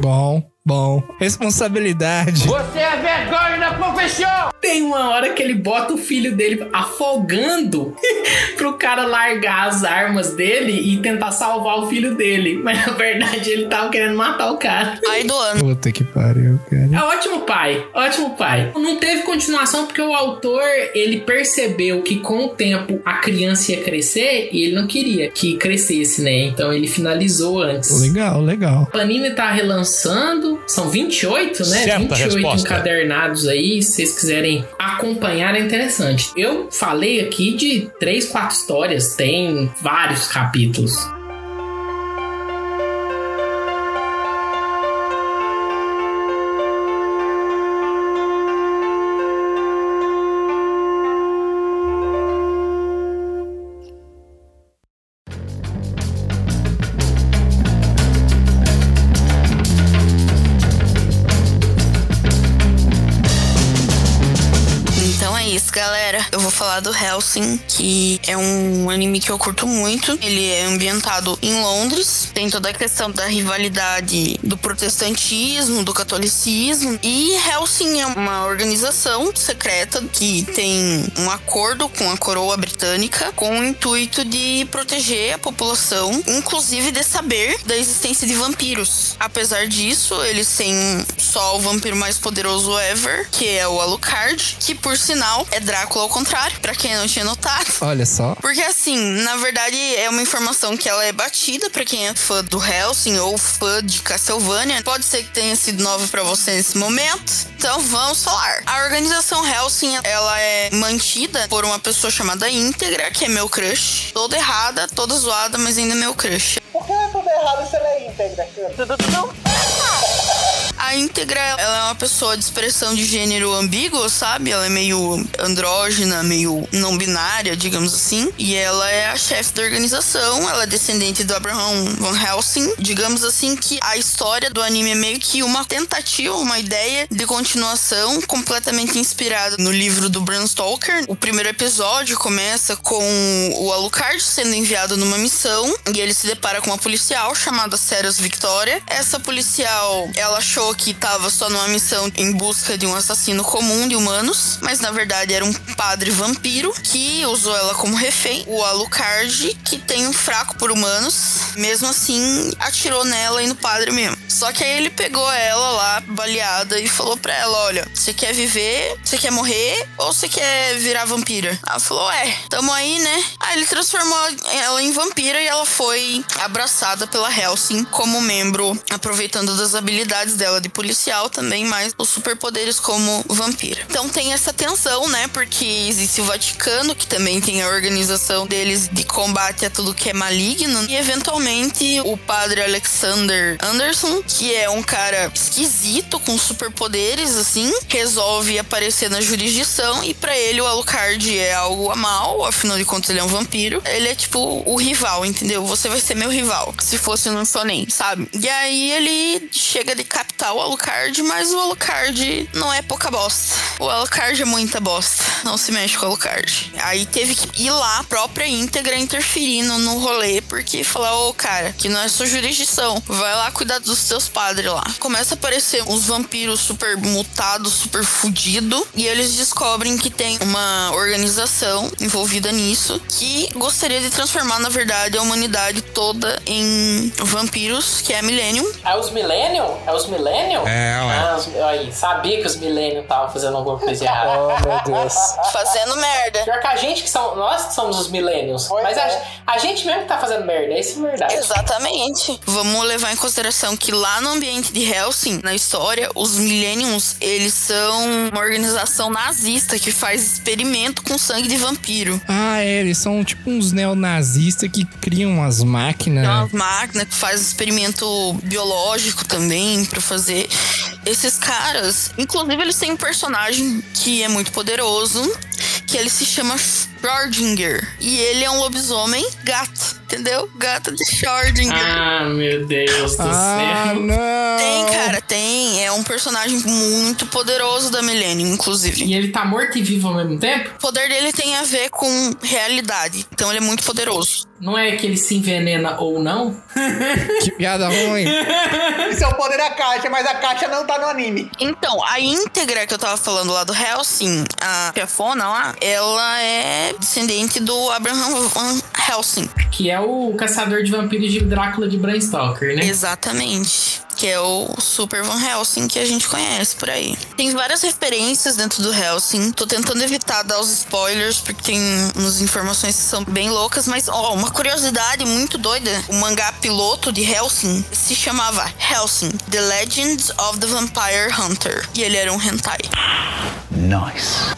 Bom, bom. Responsabilidade. Você é vergonha da profissão! Tem uma hora que ele bota o filho dele afogando pro cara largar as armas dele e tentar salvar o filho dele. Mas na verdade ele tava querendo matar o cara. Pai do ano. Puta que pariu, cara. É ótimo pai, ótimo pai. Não teve continuação porque o autor ele percebeu que com o tempo a criança ia crescer e ele não queria que crescesse, né? Então ele finalizou antes. Legal, legal. A Panini tá relançando, 28. São 28, né? Certa 28 resposta. encadernados aí. Se vocês quiserem acompanhar, é interessante. Eu falei aqui de 3, 4 histórias. Tem vários capítulos. Helsing, que é um anime que eu curto muito. Ele é ambientado em Londres. Tem toda a questão da rivalidade do protestantismo, do catolicismo. E Helsing é uma organização secreta que tem um acordo com a coroa britânica com o intuito de proteger a população, inclusive de saber da existência de vampiros. Apesar disso, eles têm só o vampiro mais poderoso ever, que é o Alucard, que por sinal é Drácula ao contrário, pra quem não tinha notado. Olha só. Porque assim, na verdade é uma informação que ela é batida pra quem é fã do Helsing ou fã de Castlevania. Pode ser que tenha sido nova pra você nesse momento. Então vamos falar. A organização Helsing, ela é mantida por uma pessoa chamada Íntegra, que é meu crush. Toda errada, toda zoada, mas ainda é meu crush. Por que é tudo errado se ela é íntegra? A íntegra, ela é uma pessoa de expressão de gênero ambíguo, sabe? Ela é meio andrógena, meio não binária, digamos assim. E ela é a chefe da organização, ela é descendente do Abraham Van Helsing. Digamos assim que a história do anime é meio que uma tentativa, uma ideia de continuação completamente inspirada no livro do Bram Stoker. O primeiro episódio começa com o Alucard sendo enviado numa missão e ele se depara com uma policial chamada Ceres Victoria. Essa policial, ela achou que tava só numa missão em busca de um assassino comum de humanos, mas na verdade era um padre vampiro que usou ela como refém. O Alucard, que tem um fraco por humanos, mesmo assim atirou nela e no padre mesmo. Só que aí ele pegou ela lá, baleada, e falou pra ela: Olha, você quer viver? Você quer morrer? Ou você quer virar vampira? Ela falou: É, tamo aí, né? Aí ele transformou ela em vampira e ela foi abraçada pela Helsing como membro, aproveitando das habilidades dela de policial também, mas os superpoderes como vampira. Então tem essa tensão, né? Porque existe o Vaticano, que também tem a organização deles de combate a tudo que é maligno, e eventualmente o padre Alexander Anderson, que é um cara esquisito com superpoderes, assim, resolve aparecer na jurisdição e pra ele o Alucard é algo a mal, afinal de contas ele é um vampiro. Ele é tipo o rival, entendeu? Você vai ser meu rival. Se fosse no Sonem, sabe? E aí ele chega de capital o Alucard, mas o Alucard não é pouca bosta. O Alucard é muita bosta. Não se mexe com o Alucard. Aí teve que ir lá, a própria íntegra, interferindo no rolê, porque falar, ô cara, que não é sua jurisdição. Vai lá cuidar dos seus padres lá. Começa a aparecer uns vampiros super mutados, super fudido, e eles descobrem que tem uma organização envolvida nisso que gostaria de transformar, na verdade, a humanidade toda em vampiros, que é a Millennium. É os Millennium? É os Millennium? É, ué. Ah, os, aí, sabia que os Millennium estavam fazendo alguma coisa errada. Oh, meu Deus. Fazendo merda. Pior que a gente que são. Nós que somos os. Pois mas é. a, a gente mesmo que tá fazendo merda, isso é verdade. Exatamente. Vamos levar em consideração que lá no ambiente de Helsing, na história, os Millenniums, eles são uma organização nazista que faz experimento com sangue de vampiro. Ah, é, eles são tipo uns neonazistas que criam umas máquinas. Tem umas máquinas que faz experimento biológico também pra fazer. Esses caras, inclusive eles têm um personagem que é muito poderoso, que ele se chama Schrödinger. E ele é um lobisomem gato, entendeu? Gato de Schrödinger. Ah, meu Deus do Ah, céu. não. Tem, cara, tem. É um personagem muito poderoso da Millennium, inclusive. E ele tá morto e vivo ao mesmo tempo? O poder dele tem a ver com realidade. Então ele é muito poderoso. Não é que ele se envenena ou não? Que piada ruim. Isso é o poder da caixa, mas a caixa não tá no anime. Então, a íntegra que eu tava falando lá do Helsing, a chefona lá, ela é descendente do Abraham Van Helsing. Que é o caçador de vampiros de Drácula de Bram Stoker, né? Exatamente. Que é o Super Van Helsing que a gente conhece por aí. Tem várias referências dentro do Helsing. Tô tentando evitar dar os spoilers porque tem umas informações que são bem loucas, mas ó, uma curiosidade muito doida, o mangá piloto de Helsing se chamava Helsing: The Legends of the Vampire Hunter e ele era um hentai.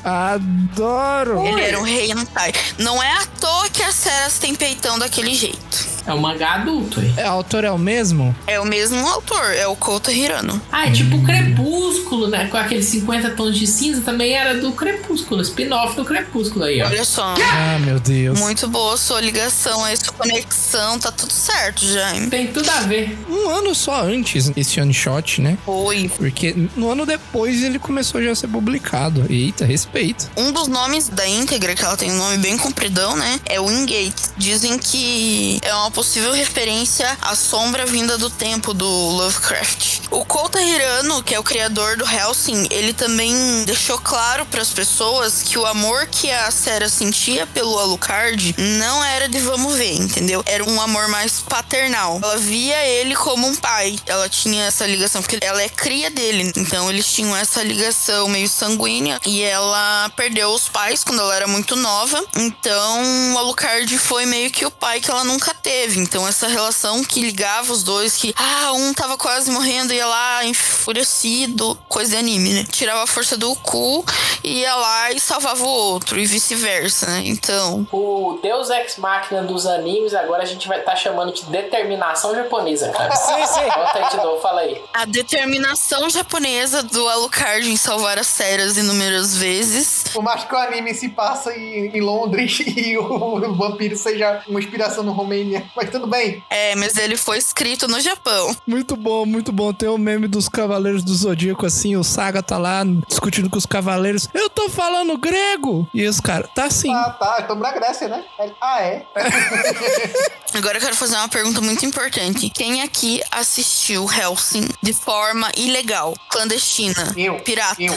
Adoro! Ele era um hentai. Não é à toa que as Ceras têm peitão daquele jeito. É um mangá adulto, hein? É, o autor é o mesmo? É o mesmo autor, é o Kouta Hirano. Ah, é tipo Crepúsculo, né? Com aqueles 50 tons de cinza também era do Crepúsculo, spin-off do Crepúsculo aí, ó. Olha só. Ah, meu Deus. Muito boa sua ligação, a sua conexão, tá tudo certo, Jaime. Tem tudo a ver. Um ano só antes esse one shot, né? Foi. Porque no ano depois ele começou já a ser publicado. Eita, respeito. Um dos nomes da íntegra, que ela tem um nome bem compridão, né? É Wingate. Dizem que é uma possível referência à sombra vinda do tempo do Lovecraft. O Kouta Hirano, que é o criador do Helsing, ele também deixou claro para as pessoas que o amor que a Sarah sentia pelo Alucard não era de vamos ver, entendeu? Era um amor mais paternal. Ela via ele como um pai. Ela tinha essa ligação, porque ela é cria dele. Então eles tinham essa ligação meio sanguínea. E ela perdeu os pais quando ela era muito nova. Então o Alucard foi meio que o pai que ela nunca teve. Então essa relação que ligava os dois, que ah, um tava quase morrendo, ia lá enfurecido, coisa de anime, né? Tirava a força do cu, ia lá e salvava o outro, e vice-versa, né? Então. O Deus Ex Machina dos animes, agora a gente vai estar chamando de determinação japonesa, cara. sim, sim. Bota aí de novo, fala aí. A determinação japonesa do Alucard em salvar as Ceras inúmeras vezes. Por mais que o anime se passa em, em Londres e o, vampiro seja uma inspiração no Romênia. Mas tudo bem. É, mas ele foi escrito no Japão. Muito bom, muito bom. Tem o meme dos Cavaleiros do Zodíaco assim, o Saga tá lá discutindo com os Cavaleiros. Eu tô falando grego! E os caras, tá sim. Ah, tá. Estamos na Grécia, né? Ah, é? Agora eu quero fazer uma pergunta muito importante. Quem aqui assistiu Helsing de forma ilegal, clandestina, Eu. pirata? Eu.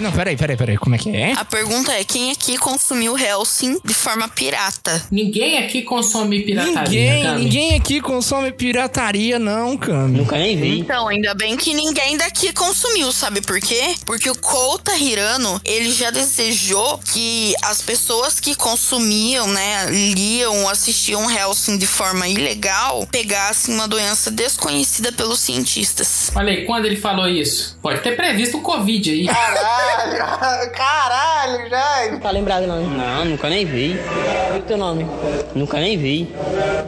Não, peraí, peraí, peraí. Como é que é? A pergunta é: quem aqui consumiu Helsing de forma pirata? Ninguém aqui consome pirataria, Ninguém, Cami. ninguém aqui consome pirataria, não, Cami. Nunca nem vi. Então, ainda bem que ninguém daqui consumiu, sabe por quê? Porque o Kouta Hirano, ele já desejou que as pessoas que consumiam, né, liam, assistiam Helsing de forma ilegal, pegassem uma doença desconhecida pelos cientistas. Olha aí, quando ele falou isso? Pode ter previsto o Covid aí. Caralho! Caralho, já! Tá lembrado não? Não, nunca nem vi. E o teu nome? Nunca nem vi.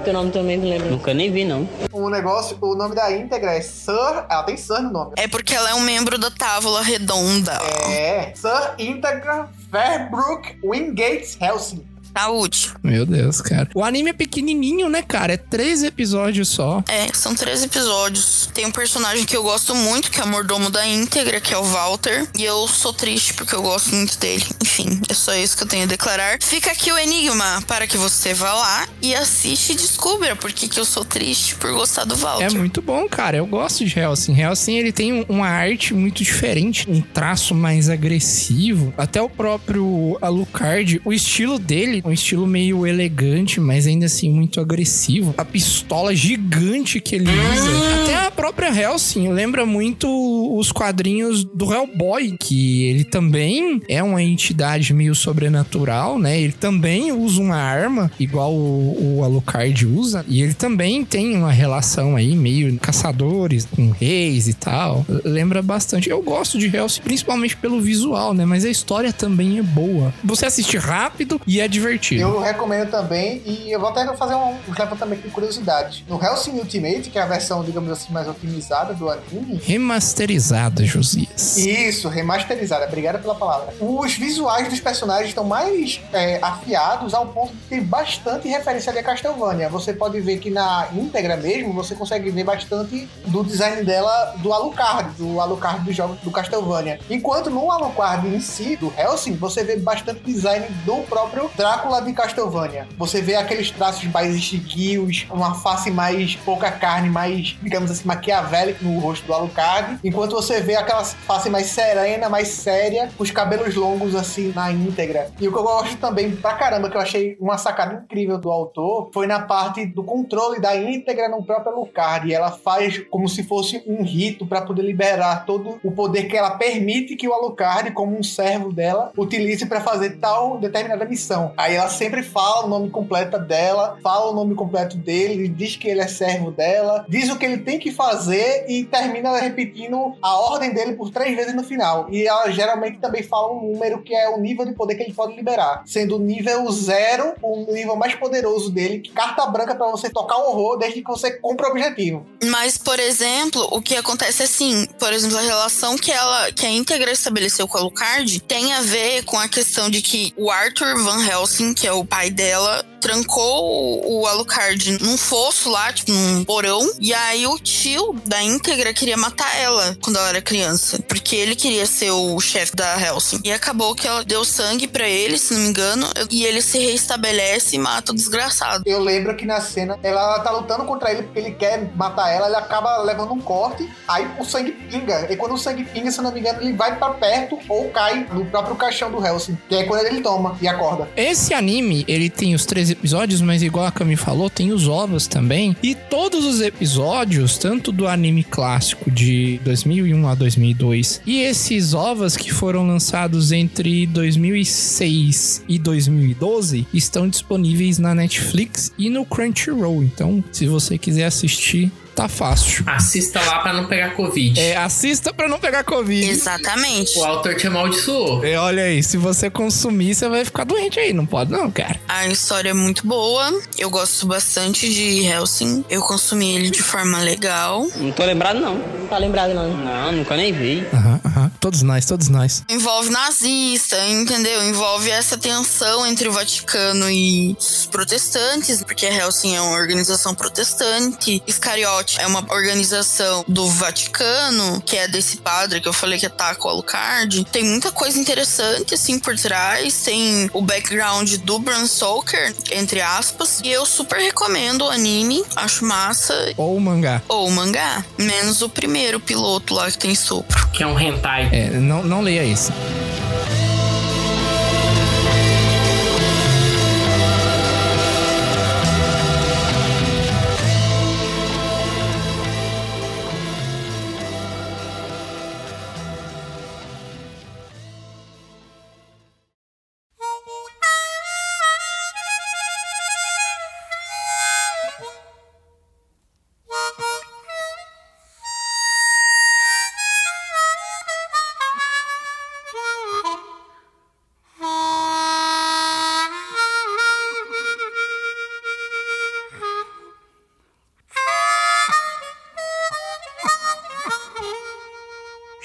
O teu nome também não lembro. Nunca nem vi, não. O negócio, o nome da íntegra é Sir. Ela tem Sir no nome. É porque ela é um membro da Távola Redonda. É. Sir Integra Verbrook Wingate Helsing. Saúde. Meu Deus, cara. O anime é pequenininho, né, cara? É três episódios só. É, são três episódios. Tem um personagem que eu gosto muito, que é o mordomo da íntegra, que é o Walter. E eu sou triste porque eu gosto muito dele. Enfim, é só isso que eu tenho a declarar. Fica aqui o enigma para que você vá lá e assiste e descubra por que, que eu sou triste por gostar do Walter. É muito bom, cara. Eu gosto de Helsing. Helsing, ele tem um- uma arte muito diferente, um traço mais agressivo. Até o próprio Alucard, o estilo dele, um estilo meio elegante, mas ainda assim muito agressivo. A pistola gigante que ele usa. Até a própria Helsing lembra muito os quadrinhos do Hellboy, que ele também é uma entidade meio sobrenatural, né? Ele também usa uma arma, igual o, o Alucard usa, e ele também tem uma relação aí meio caçadores com reis e tal. Lembra bastante. Eu gosto de Hellsing, principalmente pelo visual, né? Mas a história também é boa. Você assiste rápido e é divertido. Eu recomendo também, e eu vou até fazer um, um levantamento de curiosidade. No Helsing Ultimate, que é a versão, digamos assim, mais otimizada do anime, Remasterizada, Josias. Isso, remasterizada, obrigada pela palavra. Os visuais dos personagens estão mais é, afiados ao ponto de ter bastante referência ali a Castlevania. Você pode ver que na íntegra mesmo, você consegue ver bastante do design dela do Alucard, do Alucard dos jogos do Castlevania. Enquanto no Alucard em si, do Helsing, você vê bastante design do próprio Drácula Drácula de Castlevania. Você vê aqueles traços mais esguios, uma face mais pouca carne, mais, digamos assim, maquiavélica no rosto do Alucard, enquanto você vê aquela face mais serena, mais séria, os cabelos longos assim na íntegra. E o que eu gosto também pra caramba, que eu achei uma sacada incrível do autor, foi na parte do controle da íntegra no próprio Alucard. E ela faz como se fosse um rito para poder liberar todo o poder que ela permite que o Alucard, como um servo dela, utilize para fazer tal determinada missão. Aí ela sempre fala o nome completo dela, fala o nome completo dele, diz que ele é servo dela, diz o que ele tem que fazer e termina repetindo a ordem dele por três vezes no final. E ela geralmente também fala um número que é o nível de poder que ele pode liberar, sendo o nível zero o nível mais poderoso dele, carta branca para você tocar o horror desde que você cumpra o objetivo. Mas, por exemplo, o que acontece assim, por exemplo, a relação que ela, que a íntegra estabeleceu com a Lucard tem a ver com a questão de que o Arthur Van Helsing, que é o pai dela, trancou o Alucard num fosso lá, tipo, num porão. E aí o tio da íntegra queria matar ela quando ela era criança. Porque ele queria ser o chefe da Helsing. E acabou que ela deu sangue para ele, se não me engano. E ele se reestabelece e mata o desgraçado. Eu lembro que na cena ela tá lutando contra ele porque ele quer matar ela, ele acaba levando um corte, aí o sangue pinga. E quando o sangue pinga, se não me engano, ele vai para perto ou cai no próprio caixão do Helsing. Que é quando ele toma e acorda. Esse anime, ele tem os episódios, mas igual a Cami falou, tem os ovos também. E todos os episódios, tanto do anime clássico de 2001 a 2002 e esses ovos que foram lançados entre 2006 e 2012, estão disponíveis na Netflix e no Crunchyroll. Então, se você quiser assistir, tá fácil. Assista lá pra não pegar Covid. É, assista pra não pegar Covid. Exatamente. O autor te amaldiçoou. É, olha aí, se você consumir, você vai ficar doente aí. Não pode não, cara. A história é muito boa. Eu gosto bastante de Helsing. Eu consumi ele de forma legal. Não tô lembrado, não. Não tá lembrado, não. Não, nunca nem vi. Aham, aham. Todos nós, todos nós. Envolve nazista, entendeu? Envolve essa tensão entre o Vaticano e os protestantes, porque a Helsing é uma organização protestante. Iscariote é uma organização do Vaticano, que é desse padre que eu falei que ataca o Alucard. Tem muita coisa interessante, assim, por trás. Tem o background do Bram Stoker, entre aspas. E eu super recomendo o anime. Acho massa. Ou o mangá. Ou o mangá. Menos o primeiro piloto lá que tem sopro. Que é um hentai. É, não, não leia isso.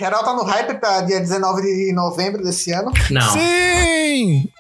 Geral tá no hype pra dia 19 de novembro desse ano. Não. Sim!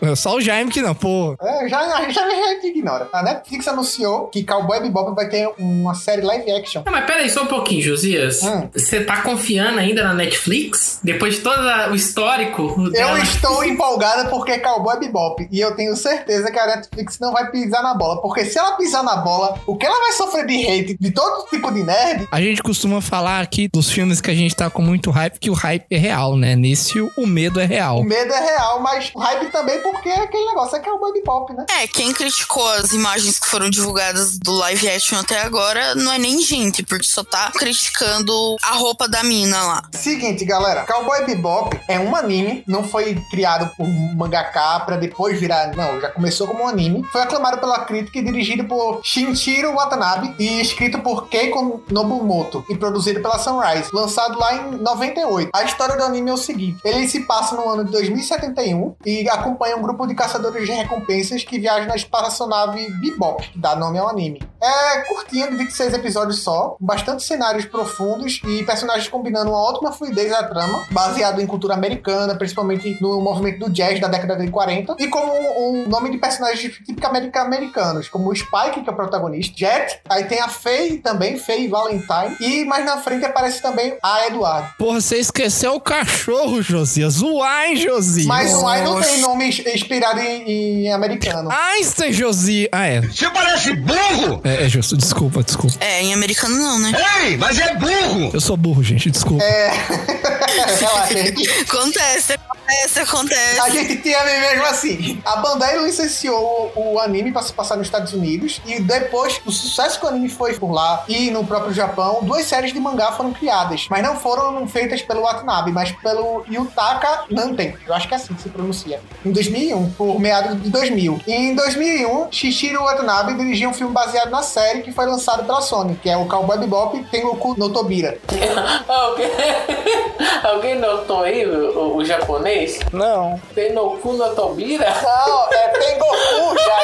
É Só o Jaime que não, pô. É, já, a gente já, já ignora. A Netflix anunciou que Cowboy Bebop vai ter uma série live action. Não, mas peraí, só um pouquinho, Josias. Hum. Você tá confiando ainda na Netflix? Depois de todo o histórico Eu dela? estou empolgada porque é Cowboy Bebop. E eu tenho certeza que a Netflix não vai pisar na bola. Porque se ela pisar na bola, o que ela vai sofrer de hate de todo tipo de nerd, A gente costuma falar aqui dos filmes que a gente tá com muito hype, que o hype é real, né? Nesse, o medo é real. o medo é real, mas o hype também porque é aquele negócio, é Cowboy Bebop, né? É, quem criticou as imagens que foram divulgadas do live action até agora não é nem gente, porque só tá criticando a roupa da mina lá. Seguinte, galera, Cowboy Bebop é um anime, não foi criado por um mangaka pra depois virar, não, já começou como um anime. Foi aclamado pela crítica e dirigido por Shinichiro Watanabe e escrito por Keiko Nobumoto e produzido pela Sunrise, lançado lá em 98. A história do anime é o seguinte, ele se passa no ano de 2071 e acompanha um grupo de caçadores de recompensas que viajam na espaçonave Bebop, que dá nome ao anime. É curtinha, de 26 episódios só, com bastante cenários profundos e personagens combinando uma ótima fluidez da trama, baseado em cultura americana, principalmente no movimento do jazz da década de 40, e como um nome de personagens tipicamente americanos, como o Spike, que é o protagonista, Jet, aí tem a Faye também, Faye Valentine, e mais na frente aparece também a Eduardo. Porra, você esqueceu o cachorro, Josias. O Ai, Josi. Mas o Ai não tem nome ins- inspirado em, em americano. Einstein, Josi. Ah, é. Você parece burro! É, é justo. Desculpa, desculpa. É, em americano não, né? Ei, mas é burro! Eu sou burro, gente. Desculpa. É. Relaxa, a gente, Acontece, acontece, acontece. a gente te ama mesmo assim. A Bandai licenciou o, o anime para se passar nos Estados Unidos e depois do sucesso que o anime foi por lá e no próprio Japão, duas séries de mangá foram criadas, mas não foram feitas pelo Watanabe, mas pelo Yutaka Nanten. Eu acho que é assim que se pronuncia. Em 2001, por meados de 2000. E em 2001, Shishiro Watanabe dirigiu um filme baseado na série que foi lançado pela Sony, que é o Cowboy Bebop Tengoku no Tobira. Alguém, alguém notou aí o, o japonês? Não. Tem no Tobira? Não, é Tengoku, já.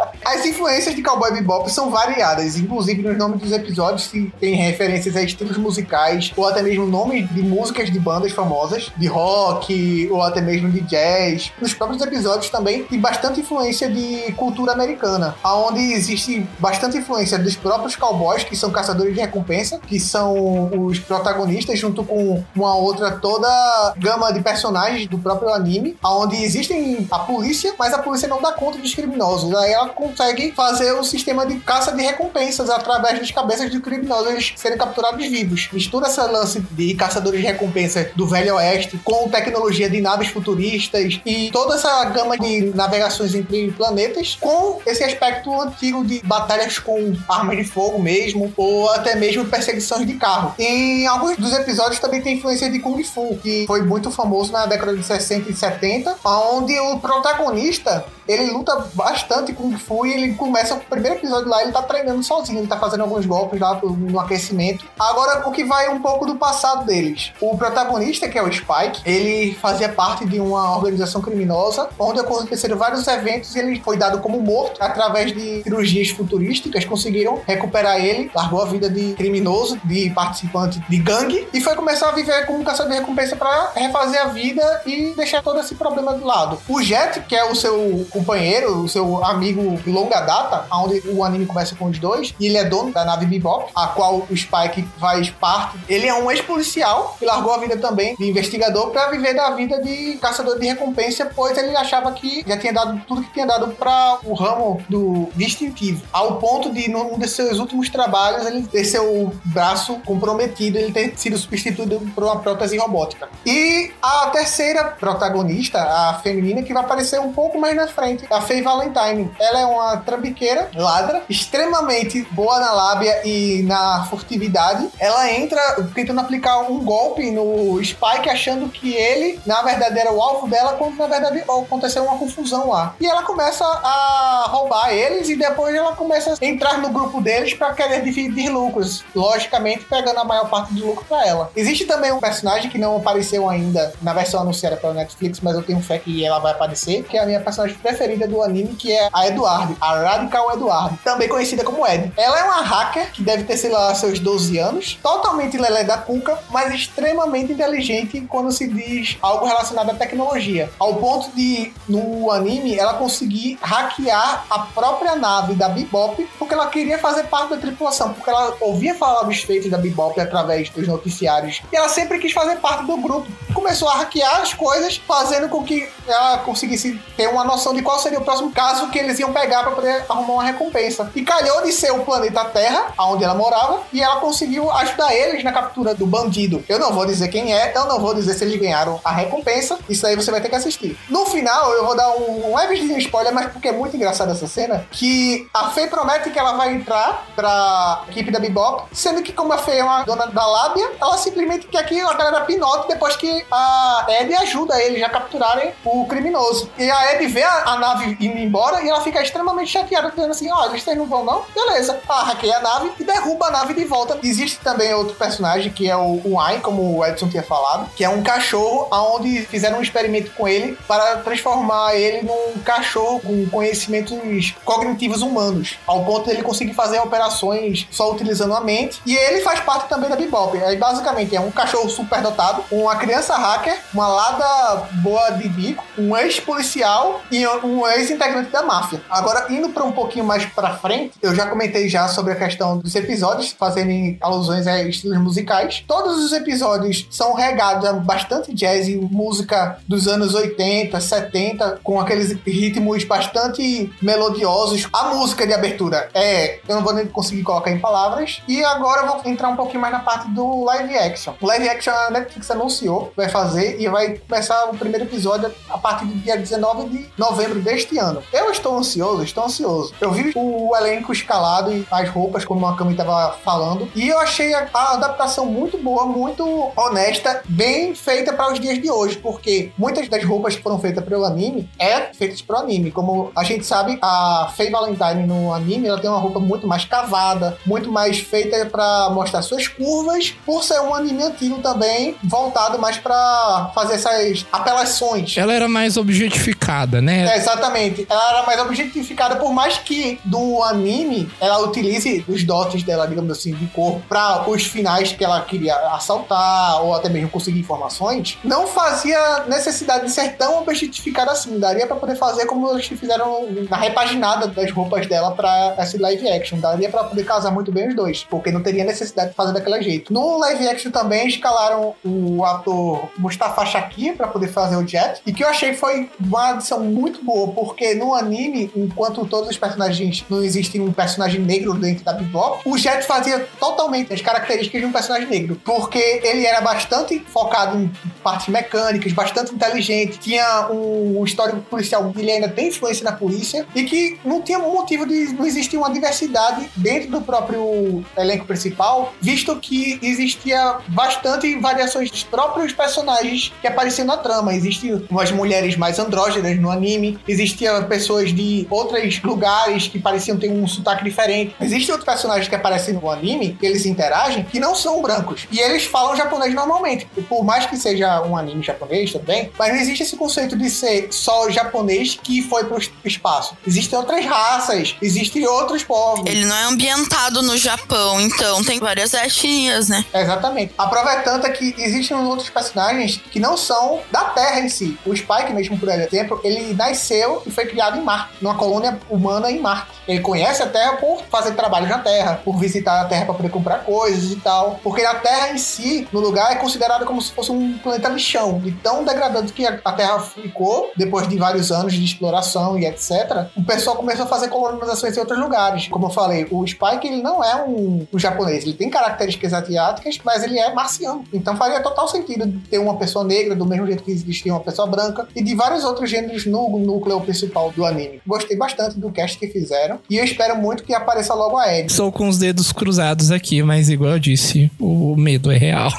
As influências de Cowboy Bebop são variadas, inclusive nos nomes dos episódios se tem referências a estilos musicais ou até mesmo nomes de músicas de bandas famosas, de rock ou até mesmo de jazz. Nos próprios episódios também tem bastante influência de cultura americana, aonde existe bastante influência dos próprios cowboys, que são caçadores de recompensa, que são os protagonistas junto com uma outra toda gama de personagens do próprio anime, aonde existem a polícia, mas a polícia não dá conta dos criminosos. Aí ela consegue fazer o sistema de caça de recompensas através das cabeças de criminosos serem capturados vivos. Mistura esse lance de caçadores de recompensa do Velho Oeste com tecnologia de naves futuristas e toda essa gama de navegações entre planetas com esse aspecto antigo de batalhas com armas de fogo mesmo ou até mesmo perseguições de carro. Em alguns dos episódios também tem influência de Kung Fu, que foi muito famoso na década de 60 e 70, onde o protagonista ele luta bastante Kung Fu e ele começa o primeiro episódio lá, ele tá treinando sozinho, ele tá fazendo alguns golpes lá no aquecimento. Agora, o que vai um pouco do passado deles. O protagonista, que é o Spike, ele fazia parte de uma organização criminosa, onde aconteceram vários eventos e ele foi dado como morto através de cirurgias futurísticas, conseguiram recuperar ele, largou a vida de criminoso, de participante de gangue, e foi começar a viver como caçador de recompensa para refazer a vida e deixar todo esse problema de lado. O Jet, que é o seu companheiro, o seu amigo de longa data, onde o anime começa com os dois, e ele é dono da nave Bebop, a qual o Spike faz parte. Ele é um ex-policial que largou a vida também de investigador para viver da vida de caçador de recompensa, pois ele achava que já tinha dado tudo que tinha dado para o ramo do distintivo, ao ponto de num dos seus últimos trabalhos ele ter seu braço comprometido, ele ter sido substituído por uma prótese robótica. E a terceira protagonista, a feminina, que vai aparecer um pouco mais na frente, a Faye Valentine. Ela é uma trambiqueira, ladra, extremamente boa na lábia e na furtividade. Ela entra tentando aplicar um golpe no Spike, achando que ele, na verdade, era o alvo dela, quando na verdade aconteceu uma confusão lá. E ela começa a roubar eles e depois ela começa a entrar no grupo deles para querer dividir lucros, logicamente pegando a maior parte do lucro para ela. Existe também um personagem que não apareceu ainda na versão anunciada pela Netflix, mas eu tenho fé que ela vai aparecer, que é a minha personagem preferida do anime, que é a Eduardo, a Radical Eduardo, também conhecida como Ed. Ela é uma hacker que deve ter, sei lá, seus 12 anos, totalmente lelé da cuca, mas extremamente inteligente quando se diz algo relacionado à tecnologia. Ao ponto de, no anime, ela conseguir hackear a própria nave da Bebop, porque ela queria fazer parte da tripulação, porque ela ouvia falar dos feitos da Bebop através dos noticiários, e ela sempre quis fazer parte do grupo. Começou a hackear as coisas, fazendo com que ela conseguisse ter uma noção de qual seria o próximo caso que eles iam pegar para poder arrumar uma recompensa. E calhou de ser o planeta Terra, onde ela morava, e ela conseguiu ajudar eles na captura do bandido. Eu não vou dizer quem é, eu não vou dizer se eles ganharam a recompensa, isso aí você vai ter que assistir. No final, eu vou dar um, um levezinho spoiler, mas porque é muito engraçada essa cena, que a Fei promete que ela vai entrar pra equipe da Bebop, sendo que como a Fei é uma dona da lábia, ela simplesmente quer que a galera pinote depois que a Ed ajuda eles a capturarem o criminoso. E a Ed vê a, a nave indo embora e ela fica extremamente chateada, dizendo assim: ó, vocês não vão não? Beleza. Ela hackeia a nave e derruba a nave de volta. Existe também outro personagem que é o Wine, como o Edson tinha falado, que é um cachorro onde fizeram um experimento com ele para transformar ele num cachorro com conhecimentos cognitivos humanos, ao ponto de ele conseguir fazer operações só utilizando a mente. E ele faz parte também da Bebop. Aí basicamente é um cachorro superdotado, uma criança hacker, uma lada boa de bico, um ex-policial e um ex-integrante da máfia. Agora, indo para um pouquinho mais para frente, eu já comentei já sobre a questão dos episódios, fazendo alusões a estilos musicais. Todos os episódios são regados a bastante jazz e música dos anos 80, 70, com aqueles ritmos bastante melodiosos. A música de abertura é, eu não vou nem conseguir colocar em palavras. E agora eu vou entrar um pouquinho mais na parte do live action. O live action a Netflix anunciou, vai fazer e vai começar o primeiro episódio a partir do dia 19 de novembro deste ano. Eu estou ansioso, estou ansioso. Eu vi o elenco escalado e as roupas, como a Cami estava falando, e eu achei a, a adaptação muito boa, muito honesta, bem feita para os dias de hoje, porque muitas das roupas que foram feitas pelo anime é feitas pro anime. Como a gente sabe, a Faye Valentine no anime, ela tem uma roupa muito mais cavada, muito mais feita para mostrar suas curvas, por ser um anime antigo também, voltado mais para fazer essas apelações. Ela era mais objetificada, né? É, exatamente. Ela era mais objetificada, por mais que do anime ela utilize os dotes dela, digamos assim, de corpo para os finais que ela queria assaltar ou até mesmo conseguir informações, não fazia necessidade de ser tão objetificada assim. Daria para poder fazer como eles fizeram na repaginada das roupas dela para esse live action. Daria para poder casar muito bem os dois, porque não teria necessidade de fazer daquele jeito. No live action também escalaram o ator Mustafa Shakir para poder fazer o Jet, e que eu achei foi uma adição muito boa, porque no anime, enquanto todos os personagens não existe um personagem negro dentro da Bebop, o Jet fazia totalmente as características de um personagem negro, porque ele era bastante focado em partes mecânicas, bastante inteligente, tinha um histórico policial, ele ainda tem influência na polícia, e que não tinha motivo de não existir uma diversidade dentro do próprio elenco principal, visto que existia bastante variações dos próprios personagens que apareciam na trama. Existiam umas mulheres mais andrógenas no anime, existiam pessoas de outros lugares que pareciam ter um sotaque diferente. Existem outros personagens que aparecem no anime, que eles interagem, que não são brancos. E eles falam japonês normalmente. Por mais que seja um anime japonês também, mas não existe esse conceito de ser só japonês que foi pro espaço. Existem outras raças, existem outros povos. Ele não é ambientado no Japão, então tem várias etnias, né? Exatamente. A prova é tanta que existem outros personagens que não são da Terra em si. O Spike, mesmo por exemplo, ele nasceu e foi criado em Marte, numa colônia humana em Marte. Ele conhece a Terra por fazer trabalhos na Terra, por visitar a Terra para poder comprar coisas e tal. Porque a Terra em si, no lugar, é considerada como se fosse um planeta lixão, de tão degradado que a Terra ficou depois de vários anos de exploração e etc. O pessoal começou a fazer colonizações em outros lugares. Como eu falei, o Spike ele não é um, um japonês, ele tem características asiáticas, mas ele é marciano. Então faria total sentido ter uma pessoa negra do mesmo jeito que existia uma pessoa branca e de vários outros gêneros no núcleo principal do anime. Gostei bastante do cast que fizeram e eu espero muito que apareça logo a Ed. Estou com os dedos cruzados aqui, mas igual eu disse, o medo é real.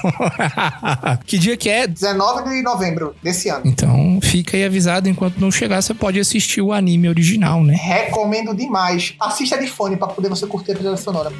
que dia que é? 19 de novembro desse ano. Então fica aí avisado, enquanto não chegar, você pode assistir o anime original, né? Recomendo demais. Assista de fone para poder você curtir a trilha sonora.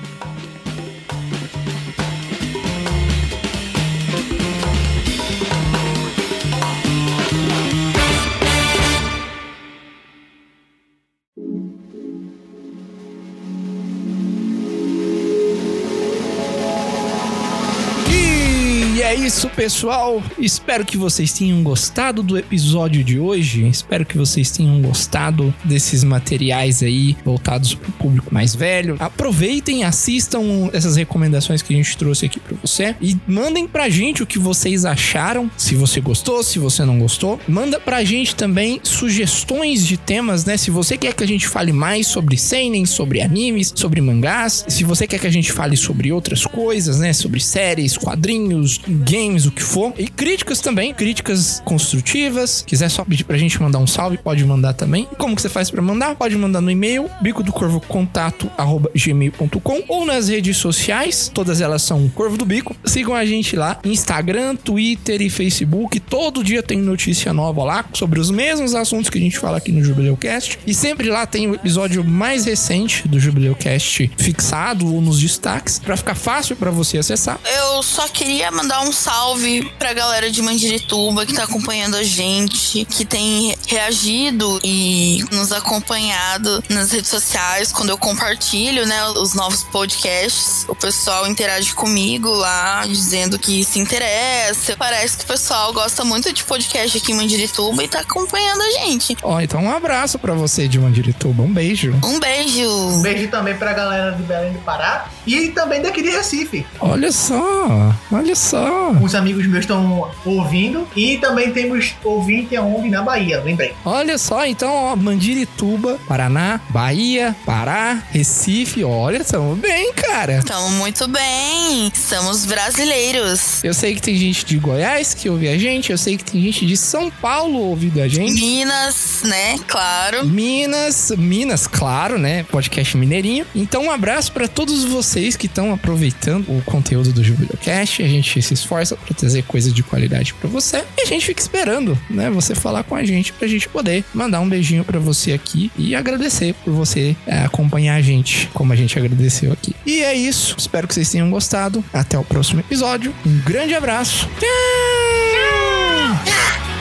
Pessoal. Espero que vocês tenham gostado do episódio de hoje. Espero que vocês tenham gostado desses materiais aí voltados para o público mais velho. Aproveitem, assistam essas recomendações que a gente trouxe aqui para você e mandem pra gente o que vocês acharam, se você gostou, se você não gostou. Manda pra gente também sugestões de temas, né? Se você quer que a gente fale mais sobre seinen, sobre animes, sobre mangás, se você quer que a gente fale sobre outras coisas, né? Sobre séries, quadrinhos, games games, o que for. E críticas também, críticas construtivas. Quiser só pedir pra gente mandar um salve, pode mandar também. Como que você faz pra mandar? Pode mandar no e-mail, bico do corvo contato arroba gmail.com ou nas redes sociais, todas elas são Corvo do Bico. Sigam a gente lá, Instagram, Twitter e Facebook. Todo dia tem notícia nova lá sobre os mesmos assuntos que a gente fala aqui no Jubileu Cast. E sempre lá tem o episódio mais recente do Jubileu Cast fixado ou nos destaques, pra ficar fácil pra você acessar. Eu só queria mandar um salve pra galera de Mandirituba que tá acompanhando a gente, que tem reagido e nos acompanhado nas redes sociais quando eu compartilho, né, os novos podcasts. O pessoal interage comigo lá, dizendo que se interessa. Parece que o pessoal gosta muito de podcast aqui em Mandirituba e tá acompanhando a gente. Ó, então um abraço pra você de Mandirituba. Um beijo. Um beijo! Um beijo também pra galera de Belém do Pará e também daqui de Recife. Olha só, olha só. Uns amigos meus estão ouvindo e também temos ouvinte aonde na Bahia, lembrei. Olha só, então, ó, Mandirituba, Paraná, Bahia, Pará, Recife, olha, tamo bem, cara. Tamo muito bem! Somos brasileiros! Eu sei que tem gente de Goiás que ouve a gente, eu sei que tem gente de São Paulo ouvindo a gente. Minas, né? Claro. Minas, Minas, claro, né? Podcast Mineirinho. Então, um abraço pra todos vocês que estão aproveitando o conteúdo do Jubileu Cast. A gente se esforça pra trazer coisa de qualidade pra você. E a gente fica esperando, né? Você falar com a gente pra gente poder mandar um beijinho pra você aqui e agradecer por você é, acompanhar a gente, como a gente agradeceu aqui. E é isso. Espero que vocês tenham gostado. Até o próximo episódio. Um grande abraço. Tchau!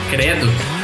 Credo.